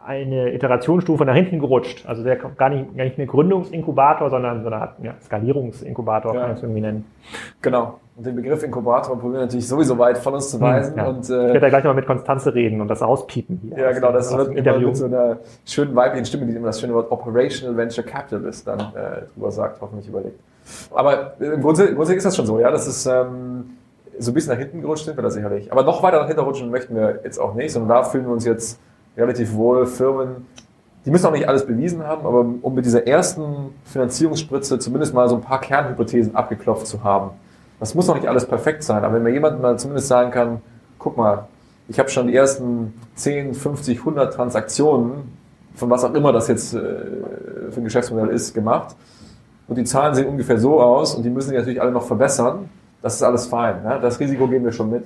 [SPEAKER 1] eine Iterationsstufe nach hinten gerutscht. Also der gar nicht, gar nicht mehr Gründungsinkubator, sondern so eine Art ja, Skalierungsinkubator, ja. kann ich es irgendwie nennen.
[SPEAKER 3] Genau. Und den Begriff Inkubator probieren wir natürlich sowieso weit von uns zu hm, weisen.
[SPEAKER 1] Ja.
[SPEAKER 3] Und,
[SPEAKER 1] äh, ich werde ja gleich mal mit Konstanze reden und das auspiepen
[SPEAKER 3] hier. Ja, genau, das wird immer mit so einer schönen weiblichen Stimme, die immer das schöne Wort Operational Venture Capitalist dann äh, drüber sagt, hoffentlich überlegt. Aber im Grunde, im Grunde ist das schon so, ja, das ist ähm, so ein bisschen nach hinten gerutscht sind wir da sicherlich. Aber noch weiter nach hinten rutschen möchten wir jetzt auch nicht, sondern da fühlen wir uns jetzt relativ wohl. Firmen, die müssen auch nicht alles bewiesen haben, aber um mit dieser ersten Finanzierungsspritze zumindest mal so ein paar Kernhypothesen abgeklopft zu haben. Das muss noch nicht alles perfekt sein, aber wenn mir jemand mal zumindest sagen kann, guck mal, ich habe schon die ersten 10, 50, 100 Transaktionen, von was auch immer das jetzt äh, für ein Geschäftsmodell ist, gemacht. Und die Zahlen sehen ungefähr so aus und die müssen sich natürlich alle noch verbessern. Das ist alles fein. Ne? Das Risiko gehen wir schon mit.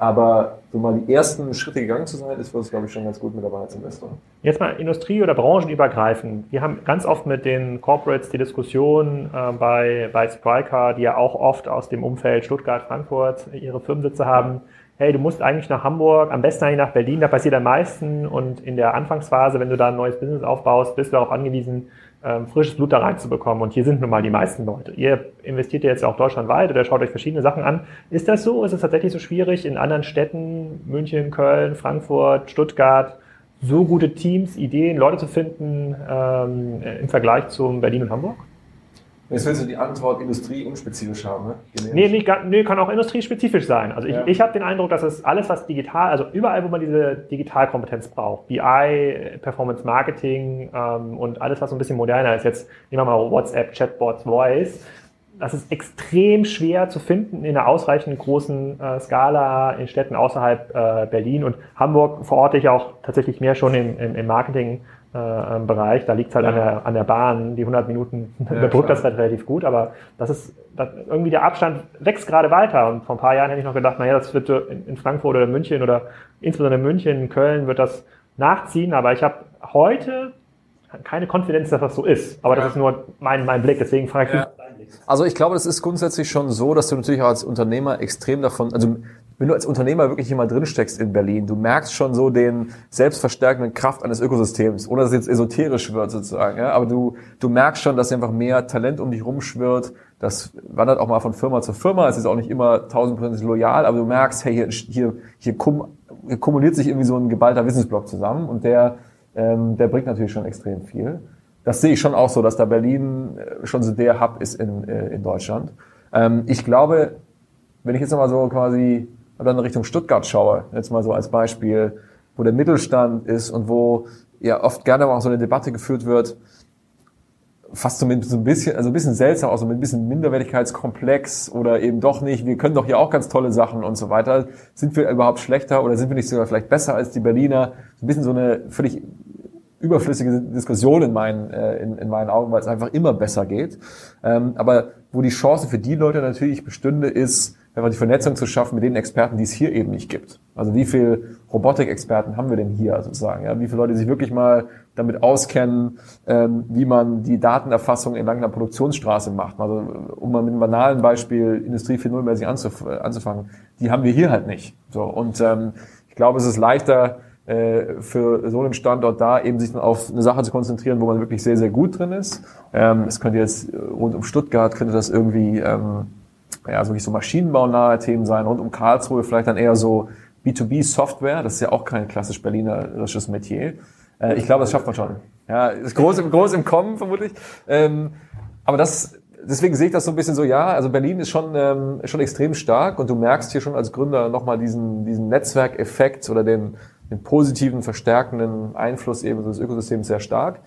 [SPEAKER 3] Aber so mal die ersten Schritte gegangen zu sein, ist für uns, glaube ich, schon ganz gut mit dabei als Investor.
[SPEAKER 1] Jetzt mal Industrie- oder branchenübergreifend. Wir haben ganz oft mit den Corporates die Diskussion äh, bei, bei Spryker, die ja auch oft aus dem Umfeld Stuttgart, Frankfurt ihre Firmensitze haben. Hey, du musst eigentlich nach Hamburg, am besten eigentlich nach Berlin, da passiert am meisten. Und in der Anfangsphase, wenn du da ein neues Business aufbaust, bist du darauf angewiesen, ähm, frisches Blut da reinzubekommen. Und hier sind nun mal die meisten Leute. Ihr investiert ja jetzt auch deutschlandweit oder schaut euch verschiedene Sachen an. Ist das so? Ist es tatsächlich so schwierig, in anderen Städten, München, Köln, Frankfurt, Stuttgart, so gute Teams, Ideen, Leute zu finden ähm, im Vergleich zum Berlin und Hamburg?
[SPEAKER 3] Jetzt willst du die Antwort industrieunspezifisch haben, ne?
[SPEAKER 1] Nee, nee, nee, kann auch industriespezifisch sein. Also ich, ja. ich habe den Eindruck, dass es alles, was digital, also überall, wo man diese Digitalkompetenz braucht, BI, Performance Marketing ähm, und alles, was so ein bisschen moderner ist, jetzt nehmen wir mal WhatsApp, Chatbots, Voice, das ist extrem schwer zu finden in einer ausreichend großen äh, Skala in Städten außerhalb äh, Berlin und Hamburg verorte ich auch tatsächlich mehr schon im, im, im Marketing äh, Bereich. Da liegt es halt ja. an, der, an der Bahn. Die 100 Minuten (laughs) ja, überbrückt das halt relativ gut, aber das ist das, irgendwie der Abstand wächst gerade weiter. Und vor ein paar Jahren hätte ich noch gedacht, naja, das wird in, in Frankfurt oder München oder insbesondere in München, Köln wird das nachziehen. Aber ich habe heute keine Konfidenz, dass das so ist. Aber ja. das ist nur mein, mein Blick. Deswegen frage ich ja.
[SPEAKER 3] Also ich glaube, das ist grundsätzlich schon so, dass du natürlich auch als Unternehmer extrem davon, also wenn du als Unternehmer wirklich hier mal drinsteckst in Berlin, du merkst schon so den selbstverstärkenden Kraft eines Ökosystems, ohne dass es jetzt esoterisch wird sozusagen, ja? aber du, du merkst schon, dass einfach mehr Talent um dich rumschwirrt, das wandert auch mal von Firma zu Firma, es ist auch nicht immer tausendprozentig loyal, aber du merkst, hey, hier, hier, hier, kum, hier kumuliert sich irgendwie so ein geballter Wissensblock zusammen und der, ähm, der bringt natürlich schon extrem viel. Das sehe ich schon auch so, dass da Berlin äh, schon so der Hub ist in, äh, in Deutschland. Ähm, ich glaube, wenn ich jetzt nochmal so quasi dann Richtung Stuttgart schaue, jetzt mal so als Beispiel, wo der Mittelstand ist und wo ja oft gerne auch so eine Debatte geführt wird, fast so, mit so ein bisschen, also ein bisschen seltsam, auch so mit ein bisschen Minderwertigkeitskomplex oder eben doch nicht, wir können doch hier auch ganz tolle Sachen und so weiter. Sind wir überhaupt schlechter oder sind wir nicht sogar vielleicht besser als die Berliner? So ein bisschen so eine völlig überflüssige Diskussion in meinen, äh, in, in meinen Augen, weil es einfach immer besser geht. Ähm, aber wo die Chance für die Leute natürlich bestünde, ist, einfach die Vernetzung zu schaffen mit den Experten, die es hier eben nicht gibt. Also wie viel Robotikexperten haben wir denn hier sozusagen? Ja? Wie viele Leute sich wirklich mal damit auskennen, ähm, wie man die Datenerfassung entlang einer Produktionsstraße macht. Also um mal mit einem banalen Beispiel Industrie 4.0 mäßig anzuf anzufangen, die haben wir hier halt nicht. So und ähm, ich glaube, es ist leichter äh, für so einen Standort da eben sich auf eine Sache zu konzentrieren, wo man wirklich sehr sehr gut drin ist. Ähm, es könnte jetzt rund um Stuttgart könnte das irgendwie ähm, ja, also wirklich so maschinenbaunahe Themen sein, rund um Karlsruhe vielleicht dann eher so B2B-Software, das ist ja auch kein klassisch berlinerisches Metier. Äh, ich glaube, das schafft man schon. Ja, ist groß, im, groß im Kommen vermutlich. Ähm, aber das, deswegen sehe ich das so ein bisschen so, ja, also Berlin ist schon, ähm, schon extrem stark und du merkst hier schon als Gründer nochmal diesen, diesen Netzwerkeffekt oder den, den positiven, verstärkenden Einfluss eben des Ökosystems sehr stark.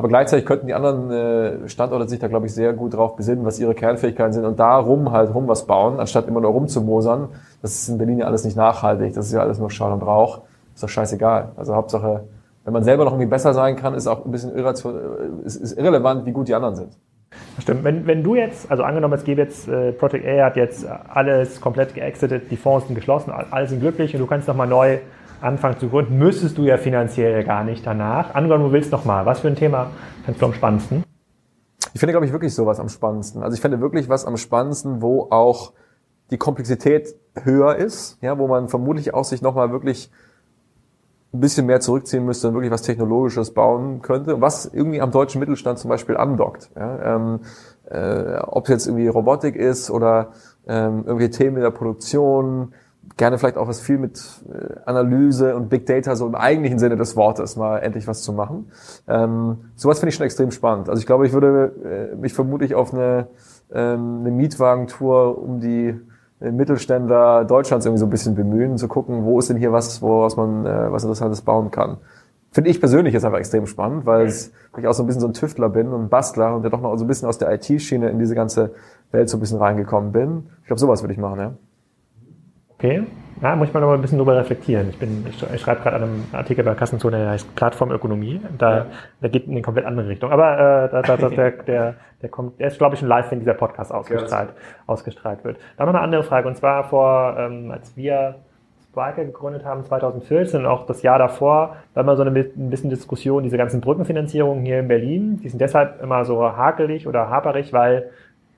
[SPEAKER 3] Aber gleichzeitig könnten die anderen äh, Standorte sich da, glaube ich, sehr gut drauf besinnen, was ihre Kernfähigkeiten sind und darum halt rum was bauen, anstatt immer nur rumzumosern. Das ist in Berlin ja alles nicht nachhaltig, das ist ja alles nur Schall und Rauch. Ist doch scheißegal. Also Hauptsache, wenn man selber noch irgendwie besser sein kann, ist auch ein bisschen irration, äh, ist, ist irrelevant, wie gut die anderen sind.
[SPEAKER 1] Stimmt. Wenn, wenn du jetzt, also angenommen, es gäbe jetzt, äh, Project A hat jetzt alles komplett geexitet, die Fonds sind geschlossen, alle sind glücklich und du kannst nochmal neu anfangen zu gründen, müsstest du ja finanziell gar nicht danach. Angenommen, du willst nochmal. Was für ein Thema findest du am spannendsten?
[SPEAKER 3] Ich finde, glaube ich, wirklich sowas am spannendsten. Also ich finde wirklich was am spannendsten, wo auch die Komplexität höher ist, ja, wo man vermutlich auch sich nochmal wirklich ein bisschen mehr zurückziehen müsste und wirklich was Technologisches bauen könnte, was irgendwie am deutschen Mittelstand zum Beispiel andockt. Ja? Ähm, äh, Ob es jetzt irgendwie Robotik ist oder ähm, irgendwie Themen in der Produktion, gerne vielleicht auch was viel mit äh, Analyse und Big Data so im eigentlichen Sinne des Wortes mal endlich was zu machen. Ähm, sowas finde ich schon extrem spannend. Also ich glaube, ich würde äh, mich vermutlich auf eine, ähm, eine Mietwagentour um die äh, Mittelständler Deutschlands irgendwie so ein bisschen bemühen, zu gucken, wo ist denn hier was, woraus man äh, was Interessantes bauen kann. Finde ich persönlich jetzt einfach extrem spannend, weil, es, weil ich auch so ein bisschen so ein Tüftler bin und ein Bastler und der doch noch so ein bisschen aus der IT-Schiene in diese ganze Welt so ein bisschen reingekommen bin. Ich glaube, sowas würde ich machen, ja.
[SPEAKER 1] Okay, ja, muss ich mal noch mal ein bisschen drüber reflektieren. Ich, bin, ich, schreibe gerade an einem Artikel bei Kassenzone, der heißt Plattformökonomie. Da, ja. der geht in eine komplett andere Richtung. Aber äh, da, da, (laughs) der, der, der, kommt, der ist, glaube ich, schon live, wenn dieser Podcast ausgestrahlt, ausgestrahlt wird. Dann noch eine andere Frage. Und zwar vor, ähm, als wir Spriker gegründet haben 2014 und auch das Jahr davor, war immer so eine ein bisschen Diskussion, diese ganzen Brückenfinanzierungen hier in Berlin, die sind deshalb immer so hakelig oder haperig, weil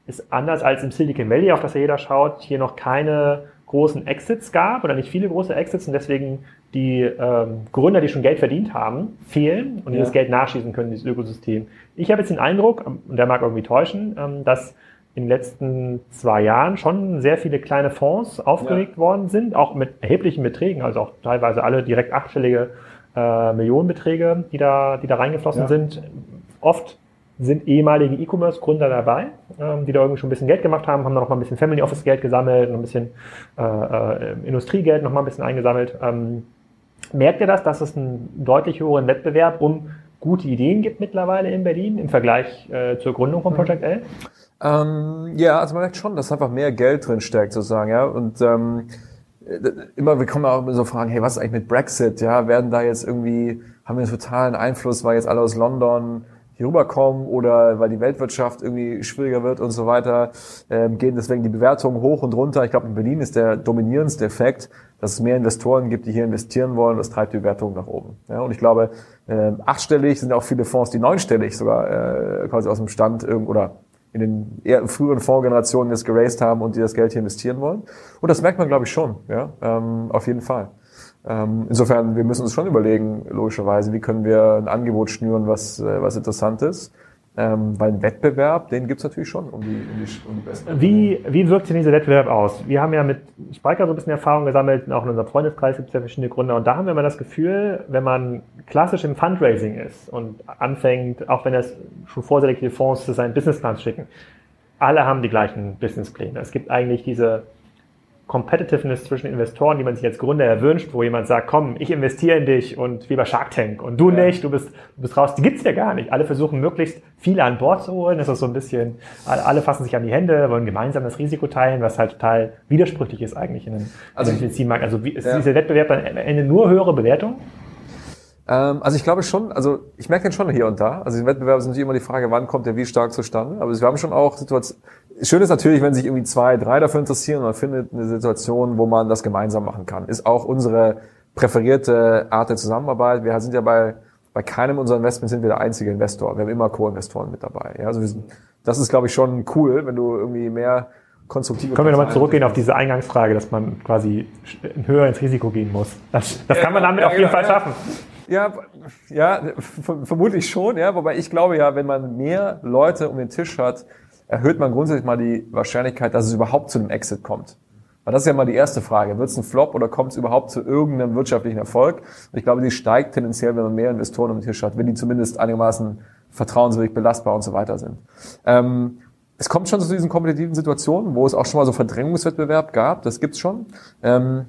[SPEAKER 1] es anders als im Silicon Valley, auf das ja jeder schaut, hier noch keine großen Exits gab oder nicht viele große Exits und deswegen die ähm, Gründer, die schon Geld verdient haben, fehlen und ja. die das Geld nachschießen können, dieses Ökosystem. Ich habe jetzt den Eindruck, ähm, und der mag irgendwie täuschen, ähm, dass in den letzten zwei Jahren schon sehr viele kleine Fonds aufgelegt ja. worden sind, auch mit erheblichen Beträgen, also auch teilweise alle direkt achtstellige äh, Millionenbeträge, die da, die da reingeflossen ja. sind. Oft sind ehemalige E-Commerce-Gründer dabei, ähm, die da irgendwie schon ein bisschen Geld gemacht haben, haben da noch mal ein bisschen Family Office Geld gesammelt, noch ein bisschen äh, äh, Industriegeld noch mal ein bisschen eingesammelt. Ähm, merkt ihr das, dass es einen deutlich höheren Wettbewerb um gute Ideen gibt mittlerweile in Berlin im Vergleich äh, zur Gründung von Project L?
[SPEAKER 3] Ähm, ja, also man merkt schon, dass einfach mehr Geld drin steckt sozusagen, ja. Und ähm, immer, wir kommen auch immer so Fragen, hey, was ist eigentlich mit Brexit? Ja, werden da jetzt irgendwie, haben wir einen totalen Einfluss, weil jetzt alle aus London hier rüberkommen oder weil die Weltwirtschaft irgendwie schwieriger wird und so weiter, ähm, gehen deswegen die Bewertungen hoch und runter. Ich glaube, in Berlin ist der dominierendste Effekt, dass es mehr Investoren gibt, die hier investieren wollen. Das treibt die Bewertungen nach oben. Ja, und ich glaube, äh, achtstellig sind auch viele Fonds, die neunstellig sogar äh, quasi aus dem Stand oder in den eher früheren Fondsgenerationen jetzt geraced haben und die das Geld hier investieren wollen. Und das merkt man, glaube ich, schon. Ja, ähm, auf jeden Fall. Ähm, insofern, wir müssen uns schon überlegen, logischerweise, wie können wir ein Angebot schnüren, was, äh, was interessant ist. Ähm, weil ein Wettbewerb, den gibt's natürlich schon um die, um die, um die
[SPEAKER 1] besten. Wie, wie wirkt sich dieser Wettbewerb aus? Wir haben ja mit Spiker so ein bisschen Erfahrung gesammelt, auch in unserem Freundeskreis gibt es ja verschiedene Gründe. Und da haben wir immer das Gefühl, wenn man klassisch im Fundraising ist und anfängt, auch wenn es schon vorselektierte Fonds zu seinen Businessplan schicken, alle haben die gleichen Businesspläne. Es gibt eigentlich diese Competitiveness zwischen Investoren, die man sich als Gründer erwünscht, wo jemand sagt, komm, ich investiere in dich und wie bei Shark Tank und du ja. nicht, du bist, du bist raus. Die gibt's ja gar nicht. Alle versuchen möglichst viele an Bord zu holen. Das ist so ein bisschen, alle fassen sich an die Hände, wollen gemeinsam das Risiko teilen, was halt total widersprüchlich ist eigentlich in einem also, Medizinmarkt. Also wie, ist ja. dieser Wettbewerb dann am Ende nur höhere Bewertung?
[SPEAKER 3] Ähm, also ich glaube schon, also ich merke den schon hier und da. Also im Wettbewerb ist natürlich immer die Frage, wann kommt der wie stark zustande. Aber wir haben schon auch Situationen. Schön ist natürlich, wenn sich irgendwie zwei, drei dafür interessieren und man findet eine Situation, wo man das gemeinsam machen kann. Ist auch unsere präferierte Art der Zusammenarbeit. Wir sind ja bei, bei keinem unserer Investments sind wir der einzige Investor. Wir haben immer Co-Investoren mit dabei. Ja, also wir sind, das ist, glaube ich, schon cool, wenn du irgendwie mehr konstruktive.
[SPEAKER 1] Können wir nochmal zurückgehen auf diese Eingangsfrage, dass man quasi höher ins Risiko gehen muss. Das, das kann man damit ja, auf jeden genau, Fall schaffen.
[SPEAKER 3] Ja, ja, vermutlich schon, ja. Wobei ich glaube ja, wenn man mehr Leute um den Tisch hat, erhöht man grundsätzlich mal die Wahrscheinlichkeit, dass es überhaupt zu einem Exit kommt. Weil das ist ja mal die erste Frage. Wird es ein Flop oder kommt es überhaupt zu irgendeinem wirtschaftlichen Erfolg? Und ich glaube, die steigt tendenziell, wenn man mehr Investoren um den Tisch hat, wenn die zumindest einigermaßen vertrauenswürdig, belastbar und so weiter sind. Ähm, es kommt schon zu diesen kompetitiven Situationen, wo es auch schon mal so Verdrängungswettbewerb gab. Das gibt's schon. Ähm,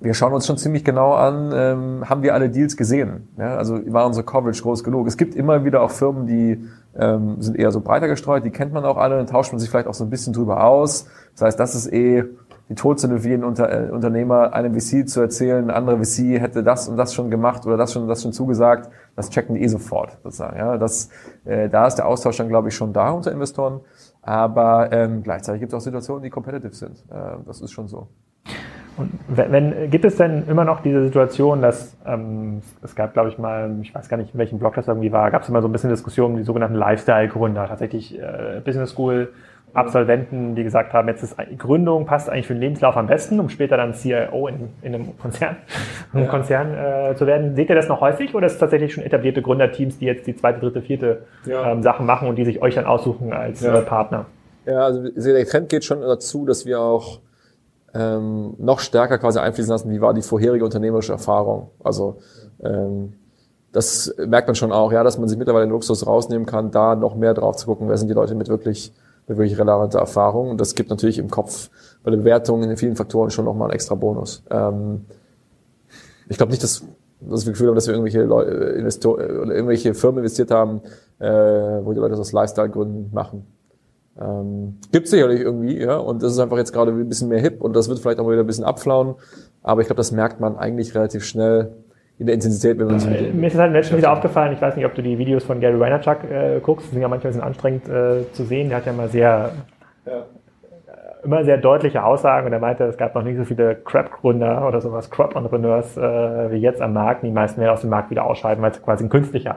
[SPEAKER 3] wir schauen uns schon ziemlich genau an, ähm, haben wir alle Deals gesehen? Ja, also war unsere Coverage groß genug? Es gibt immer wieder auch Firmen, die ähm, sind eher so breiter gestreut, die kennt man auch alle, dann tauscht man sich vielleicht auch so ein bisschen drüber aus. Das heißt, das ist eh die Todsünde für jeden Unter äh, Unternehmer, einem VC zu erzählen, ein anderer VC hätte das und das schon gemacht oder das schon das schon zugesagt, das checken die eh sofort sozusagen. Ja, das, äh, da ist der Austausch dann glaube ich schon da unter Investoren, aber ähm, gleichzeitig gibt es auch Situationen, die competitive sind. Äh, das ist schon so.
[SPEAKER 1] Und wenn, gibt es denn immer noch diese Situation, dass ähm, es gab, glaube ich mal, ich weiß gar nicht, in welchem Blog das irgendwie war, gab es immer so ein bisschen Diskussionen um die sogenannten Lifestyle-Gründer, tatsächlich äh, Business School Absolventen, die gesagt haben, jetzt ist Gründung passt eigentlich für den Lebenslauf am besten, um später dann CIO in, in einem Konzern, ja. einem Konzern äh, zu werden. Seht ihr das noch häufig oder ist es tatsächlich schon etablierte Gründerteams, die jetzt die zweite, dritte, vierte ja. ähm, Sachen machen und die sich euch dann aussuchen als ja. äh, Partner?
[SPEAKER 3] Ja, also der Trend geht schon dazu, dass wir auch ähm, noch stärker quasi einfließen lassen, wie war die vorherige unternehmerische Erfahrung. Also ähm, das merkt man schon auch, ja, dass man sich mittlerweile den Luxus rausnehmen kann, da noch mehr drauf zu gucken, wer sind die Leute mit wirklich mit wirklich relevanter Erfahrung. Und das gibt natürlich im Kopf bei der Bewertung in vielen Faktoren schon nochmal einen extra Bonus. Ähm, ich glaube nicht, dass, dass wir Gefühl haben, dass wir irgendwelche Leute, Investor oder irgendwelche Firmen investiert haben, äh, wo die Leute das aus Lifestyle-Gründen machen. Ähm, gibt sicherlich irgendwie, ja, und das ist einfach jetzt gerade ein bisschen mehr hip und das wird vielleicht auch wieder ein bisschen abflauen, aber ich glaube, das merkt man eigentlich relativ schnell, in der Intensität, wenn man sich
[SPEAKER 1] mit Mir ist es halt letztens wieder aufgefallen, ich weiß nicht, ob du die Videos von Gary Vaynerchuk äh, guckst, die sind ja manchmal ein bisschen anstrengend äh, zu sehen. Der hat ja mal sehr, ja. Immer sehr deutliche Aussagen und er meinte, es gab noch nicht so viele Crap-Gründer oder sowas, Crop-Entrepreneurs äh, wie jetzt am Markt. Die meisten werden aus dem Markt wieder ausscheiden, weil es quasi ein künstlicher,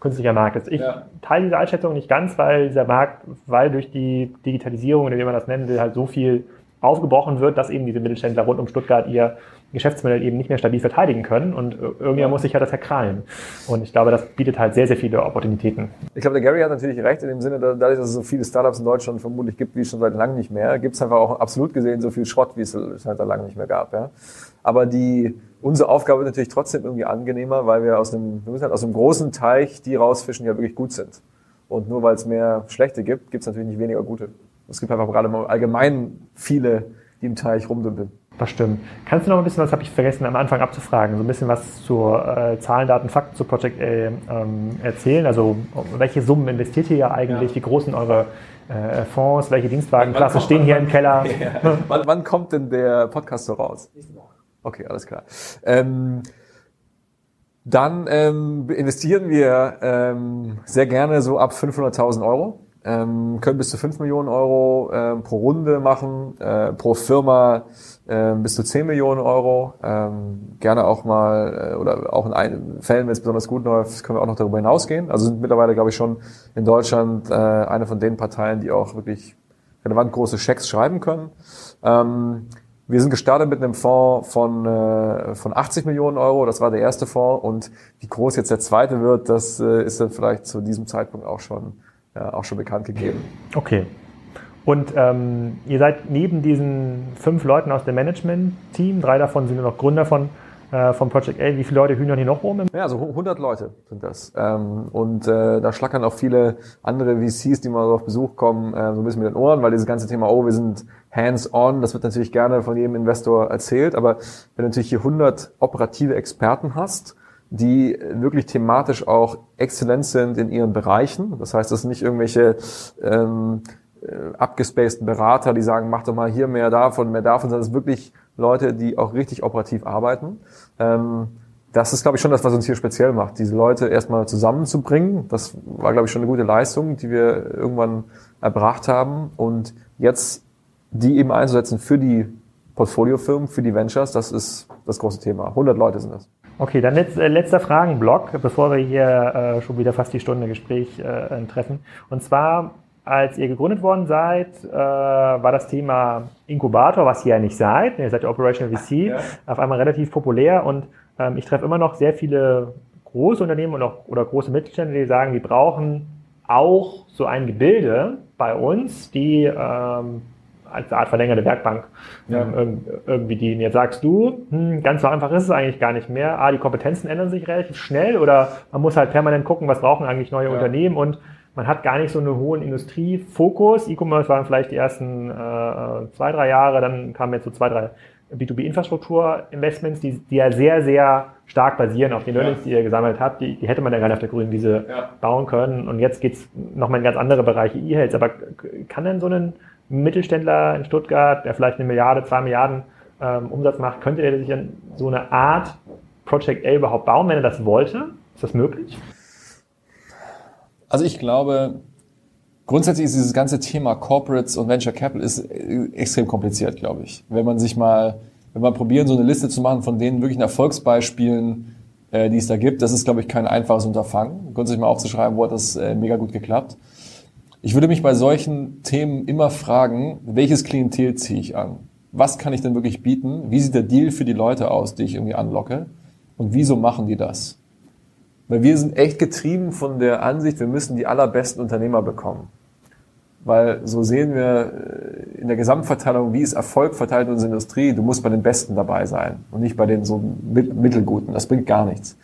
[SPEAKER 1] künstlicher Markt ist. Ich ja. teile diese Einschätzung nicht ganz, weil dieser Markt, weil durch die Digitalisierung, oder wie man das nennen will, halt so viel aufgebrochen wird, dass eben diese Mittelständler rund um Stuttgart ihr Geschäftsmodell eben nicht mehr stabil verteidigen können und irgendjemand muss sich ja das verkrallen. Und ich glaube, das bietet halt sehr, sehr viele Opportunitäten.
[SPEAKER 3] Ich glaube, der Gary hat natürlich recht in dem Sinne, dadurch, dass es so viele Startups in Deutschland vermutlich gibt, wie es schon seit langem nicht mehr, gibt es einfach auch absolut gesehen so viel Schrott, wie es seit langem nicht mehr gab. Ja. Aber die, unsere Aufgabe ist natürlich trotzdem irgendwie angenehmer, weil wir aus einem, wir müssen halt aus einem großen Teich die rausfischen, die ja wirklich gut sind. Und nur weil es mehr schlechte gibt, gibt es natürlich nicht weniger gute. Es gibt einfach gerade allgemein viele, die im Teich rumdümpeln.
[SPEAKER 1] Das stimmt. Kannst du noch ein bisschen, was habe ich vergessen am Anfang abzufragen, so ein bisschen was zur äh, Zahlen, Daten, Fakten zu Project A ähm, erzählen? Also welche Summen investiert ihr ja eigentlich? Ja. Wie groß sind eure äh, Fonds? Welche Dienstwagenklasse stehen hier im Keller? (laughs)
[SPEAKER 3] Ja. wann, wann, kommt denn der Podcast so raus? Okay, alles klar. Ähm, dann ähm, investieren wir ähm, sehr gerne so ab 500.000 Euro ähm, können bis zu 5 Millionen Euro ähm, pro Runde machen, äh, pro Firma bis zu 10 Millionen Euro. Ähm, gerne auch mal, äh, oder auch in ein, Fällen, wenn es besonders gut läuft, können wir auch noch darüber hinausgehen. Also sind mittlerweile, glaube ich, schon in Deutschland äh, eine von den Parteien, die auch wirklich relevant große Schecks schreiben können. Ähm, wir sind gestartet mit einem Fonds von, äh, von 80 Millionen Euro. Das war der erste Fonds. Und wie groß jetzt der zweite wird, das äh, ist dann vielleicht zu diesem Zeitpunkt auch schon ja, auch schon bekannt gegeben.
[SPEAKER 1] Okay. Und ähm, ihr seid neben diesen fünf Leuten aus dem Management-Team, drei davon sind noch Gründer von, äh, von Project A. Wie viele Leute hühnern hier noch rum?
[SPEAKER 3] Ja, so 100 Leute sind das. Ähm, und äh, da schlackern auch viele andere VCs, die mal so auf Besuch kommen, äh, so ein bisschen mit den Ohren, weil dieses ganze Thema, oh, wir sind hands-on, das wird natürlich gerne von jedem Investor erzählt. Aber wenn du natürlich hier 100 operative Experten hast, die wirklich thematisch auch exzellent sind in ihren Bereichen. Das heißt, das sind nicht irgendwelche ähm, äh, abgespaceden Berater, die sagen, mach doch mal hier mehr davon, mehr davon, sondern es wirklich Leute, die auch richtig operativ arbeiten. Ähm, das ist, glaube ich, schon das, was uns hier speziell macht, diese Leute erstmal zusammenzubringen. Das war, glaube ich, schon eine gute Leistung, die wir irgendwann erbracht haben. Und jetzt die eben einzusetzen für die Portfoliofirmen, für die Ventures, das ist das große Thema. 100 Leute sind das.
[SPEAKER 1] Okay, dann letz, äh, letzter Fragenblock, bevor wir hier äh, schon wieder fast die Stunde Gespräch äh, treffen. Und zwar, als ihr gegründet worden seid, äh, war das Thema Inkubator, was ihr ja nicht seid, ihr seid ja Operational VC, ja. auf einmal relativ populär und ähm, ich treffe immer noch sehr viele große Unternehmen und auch, oder große Mittelstände, die sagen, die brauchen auch so ein Gebilde bei uns, die ähm, als Art verlängerte Werkbank ja. ähm, irgendwie dienen. Jetzt sagst du, hm, ganz so einfach ist es eigentlich gar nicht mehr. Ah, die Kompetenzen ändern sich relativ schnell oder man muss halt permanent gucken, was brauchen eigentlich neue ja. Unternehmen und man hat gar nicht so einen hohen Industriefokus. E-Commerce waren vielleicht die ersten äh, zwei, drei Jahre, dann kamen jetzt so zwei, drei B2B-Infrastruktur-Investments, die, die ja sehr, sehr stark basieren auf den Learnings, ja. die ihr gesammelt habt. Die, die hätte man ja gar nicht auf der grünen Wiese ja. bauen können. Und jetzt geht's nochmal in ganz andere Bereiche E-Health. Aber kann denn so ein Mittelständler in Stuttgart, der vielleicht eine Milliarde, zwei Milliarden ähm, Umsatz macht, könnte er sich an so eine Art Project A überhaupt bauen, wenn er das wollte? Ist das möglich?
[SPEAKER 3] Also ich glaube, grundsätzlich ist dieses ganze Thema Corporates und Venture Capital ist äh, extrem kompliziert, glaube ich. Wenn man sich mal, wenn man probieren, so eine Liste zu machen von den wirklichen Erfolgsbeispielen, äh, die es da gibt, das ist, glaube ich, kein einfaches Unterfangen. Grundsätzlich mal aufzuschreiben, wo hat das äh, mega gut geklappt. Ich würde mich bei solchen Themen immer fragen, welches Klientel ziehe ich an? Was kann ich denn wirklich bieten? Wie sieht der Deal für die Leute aus, die ich irgendwie anlocke? Und wieso machen die das? Weil wir sind echt getrieben von der Ansicht, wir müssen die allerbesten Unternehmer bekommen. Weil so sehen wir äh, in der Gesamtverteilung, wie ist Erfolg verteilt in unserer Industrie, du musst bei den Besten dabei sein und nicht bei den so Mittelguten. Das bringt gar nichts.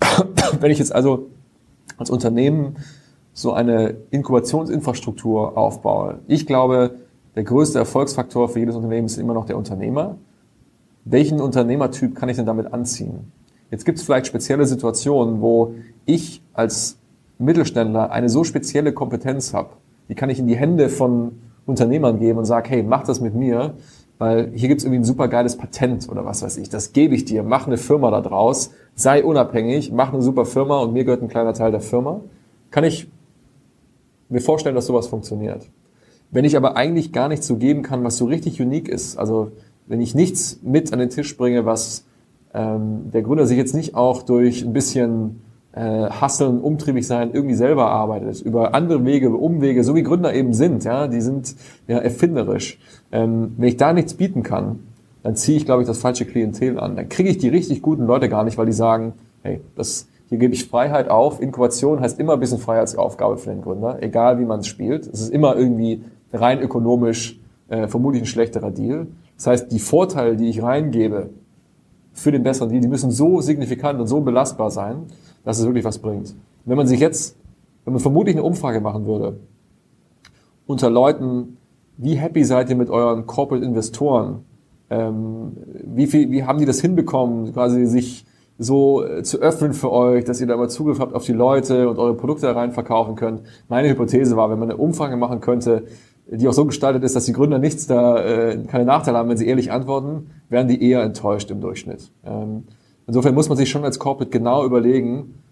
[SPEAKER 3] (coughs) Wenn ich jetzt also als Unternehmen so eine Inkubationsinfrastruktur aufbaue, ich glaube, der größte Erfolgsfaktor für jedes Unternehmen ist immer noch der Unternehmer. Welchen Unternehmertyp kann ich denn damit anziehen? Jetzt gibt es vielleicht spezielle Situationen, wo ich als Mittelständler eine so spezielle Kompetenz habe, die kann ich in die Hände von Unternehmern geben und sage, hey, mach das mit mir, weil hier gibt es irgendwie ein super geiles Patent oder was weiß ich. Das gebe ich dir, mach eine Firma da draus, sei unabhängig, mach eine super Firma und mir gehört ein kleiner Teil der Firma. Kann ich mir vorstellen, dass sowas funktioniert. Wenn ich aber eigentlich gar nichts so geben kann, was so richtig unique ist, also wenn ich nichts mit an den Tisch bringe, was ähm, der Gründer sich jetzt nicht auch durch ein bisschen äh, Hasseln, umtriebig sein, irgendwie selber arbeitet, über andere Wege, Umwege, so wie Gründer eben sind, ja, die sind ja erfinderisch. Ähm, wenn ich da nichts bieten kann, dann ziehe ich, glaube ich, das falsche Klientel an. Dann kriege ich die richtig guten Leute gar nicht, weil die sagen, hey, das, hier gebe ich Freiheit auf. Inkubation heißt immer ein bisschen Freiheitsaufgabe für den Gründer, egal wie man es spielt. Es ist immer irgendwie rein ökonomisch äh, vermutlich ein schlechterer Deal. Das heißt, die Vorteile, die ich reingebe für den besseren Deal, die müssen so signifikant und so belastbar sein, dass es wirklich was bringt. Wenn man sich jetzt, wenn man vermutlich eine Umfrage machen würde, unter Leuten, wie happy seid ihr mit euren Corporate Investoren? Ähm, wie viel, wie haben die das hinbekommen, quasi sich so äh, zu öffnen für euch, dass ihr da mal Zugriff habt auf die Leute und eure Produkte rein verkaufen könnt. Meine Hypothese war, wenn man eine Umfrage machen könnte, die auch so gestaltet ist, dass die Gründer nichts da, äh, keine Nachteile haben, wenn sie ehrlich antworten, werden die eher enttäuscht im Durchschnitt. Ähm, insofern muss man sich schon als Corporate genau überlegen,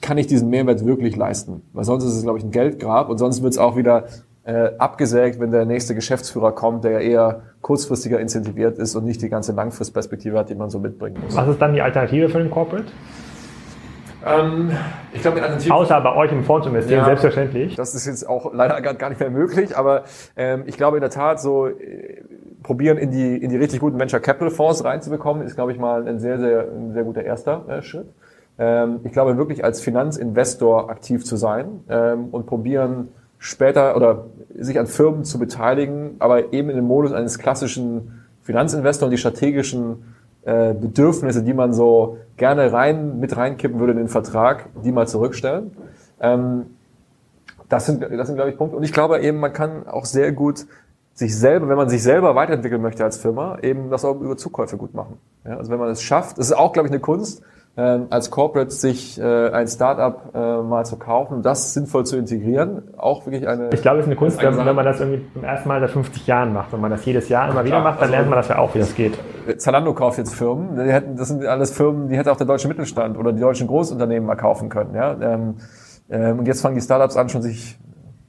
[SPEAKER 3] kann ich diesen Mehrwert wirklich leisten? Weil sonst ist es, glaube ich, ein Geldgrab und sonst wird es auch wieder äh, abgesägt, wenn der nächste Geschäftsführer kommt, der ja eher kurzfristiger incentiviert ist und nicht die ganze Langfristperspektive hat, die man so mitbringen muss.
[SPEAKER 1] Was ist dann die Alternative für den Corporate?
[SPEAKER 3] Ähm, ich glaube,
[SPEAKER 1] Außer bei euch im Fonds zu investieren, ja, selbstverständlich.
[SPEAKER 3] Das ist jetzt auch leider gar nicht mehr möglich, aber ähm, ich glaube in der Tat so äh, probieren in die in die richtig guten Venture Capital Fonds reinzubekommen, ist glaube ich mal ein sehr sehr ein sehr guter erster äh, Schritt. Ähm, ich glaube wirklich als Finanzinvestor aktiv zu sein ähm, und probieren später oder sich an Firmen zu beteiligen, aber eben in dem Modus eines klassischen Finanzinvestors und die strategischen äh, Bedürfnisse, die man so gerne rein mit reinkippen würde in den Vertrag, die mal zurückstellen. Ähm, das sind, das sind, glaube ich, Punkte. Und ich glaube eben, man kann auch sehr gut sich selber, wenn man sich selber weiterentwickeln möchte als Firma, eben das auch über Zukäufe gut machen. Ja, also wenn man es schafft, das ist auch, glaube ich, eine Kunst, ähm, als Corporate sich äh, ein Startup äh, mal zu kaufen, das sinnvoll zu integrieren, auch wirklich eine.
[SPEAKER 1] Ich glaube, es ist eine Kunst, wenn, wenn man das irgendwie zum ersten Mal seit 50 Jahren macht. Wenn man das jedes Jahr immer wieder macht, dann also, lernt man das ja auch, wie das geht.
[SPEAKER 3] Zalando kauft jetzt Firmen. Die hätten, das sind alles Firmen, die hätte auch der deutsche Mittelstand oder die deutschen Großunternehmen mal kaufen können. Ja? Ähm, ähm, und jetzt fangen die Startups an, schon sich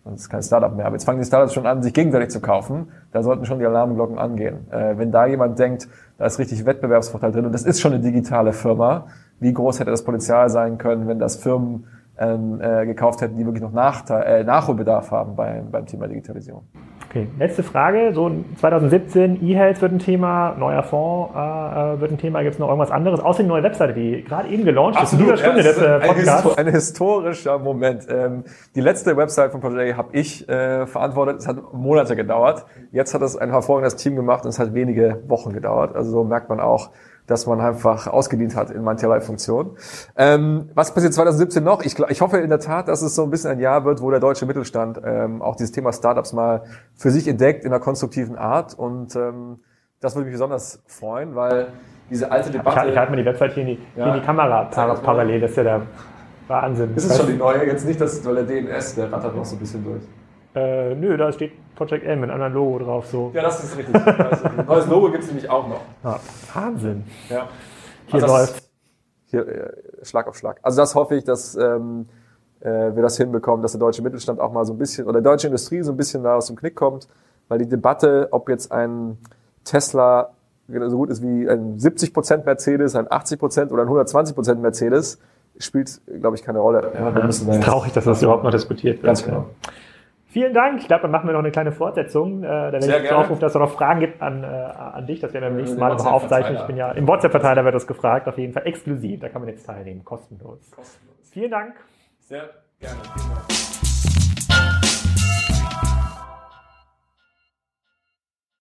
[SPEAKER 3] das ist kein Startup mehr, aber jetzt fangen die Startups schon an, sich gegenseitig zu kaufen. Da sollten schon die Alarmglocken angehen. Äh, wenn da jemand denkt, da ist richtig Wettbewerbsvorteil drin und das ist schon eine digitale Firma, wie groß hätte das Potenzial sein können, wenn das Firmen ähm, äh, gekauft hätten, die wirklich noch Nachteil, äh, Nachholbedarf haben beim, beim Thema Digitalisierung.
[SPEAKER 1] Okay, letzte Frage. So 2017, E-Health wird ein Thema, neuer Fonds äh, wird ein Thema. Gibt es noch irgendwas anderes? Außer die neue Webseite, die gerade eben gelauncht ist.
[SPEAKER 3] Absolut, Stunde des äh, Podcasts. Ein, ein, historischer Moment. Ähm, die letzte Website von Project A habe ich äh, verantwortet. Es hat Monate gedauert. Jetzt hat es ein hervorragendes Team gemacht und es hat wenige Wochen gedauert. Also so merkt man auch, dass man einfach ausgedient hat in mancherlei Funktionen. Ähm, was passiert 2017 noch? Ich, ich hoffe in der Tat, dass es so ein bisschen ein Jahr wird, wo der deutsche Mittelstand ähm, auch dieses Thema Startups mal für sich entdeckt in einer konstruktiven Art. Und ähm, das würde mich besonders freuen, weil diese alte Debatte...
[SPEAKER 1] Ich, ich halte mir die Website hier in die, ja, hier in die Kamera parallel, das ist ja der Wahnsinn.
[SPEAKER 3] Ist es schon die neue? Jetzt nicht, dass weil der DNS, der rattert noch so ein bisschen durch.
[SPEAKER 1] Äh, nö, da steht Project M mit einem anderen Logo drauf. So.
[SPEAKER 3] Ja, das ist richtig. Ein neues Logo gibt es nämlich auch noch.
[SPEAKER 1] Ja, Wahnsinn.
[SPEAKER 3] Ja.
[SPEAKER 1] Hier also läuft.
[SPEAKER 3] Hier, äh, Schlag auf Schlag. Also das hoffe ich, dass ähm, äh, wir das hinbekommen, dass der deutsche Mittelstand auch mal so ein bisschen, oder die deutsche Industrie so ein bisschen da aus dem Knick kommt, weil die Debatte, ob jetzt ein Tesla so gut ist wie ein 70% Mercedes, ein 80% oder ein 120% Mercedes, spielt, glaube ich, keine Rolle.
[SPEAKER 1] Ja, wir müssen da traurig, dass das überhaupt noch diskutiert wird.
[SPEAKER 3] Ganz genau.
[SPEAKER 1] Vielen Dank. Ich glaube, dann machen wir noch eine kleine Fortsetzung. Äh, da werde ich Aufruf, dass es noch Fragen gibt an, äh, an dich. Das werden wir beim nächsten Mal noch aufzeichnen. Ich bin ja im WhatsApp-Verteiler wird das gefragt. Auf jeden Fall exklusiv. Da kann man jetzt teilnehmen. Kostenlos. Kostenlos. Vielen Dank.
[SPEAKER 3] Sehr gerne. Vielen Dank.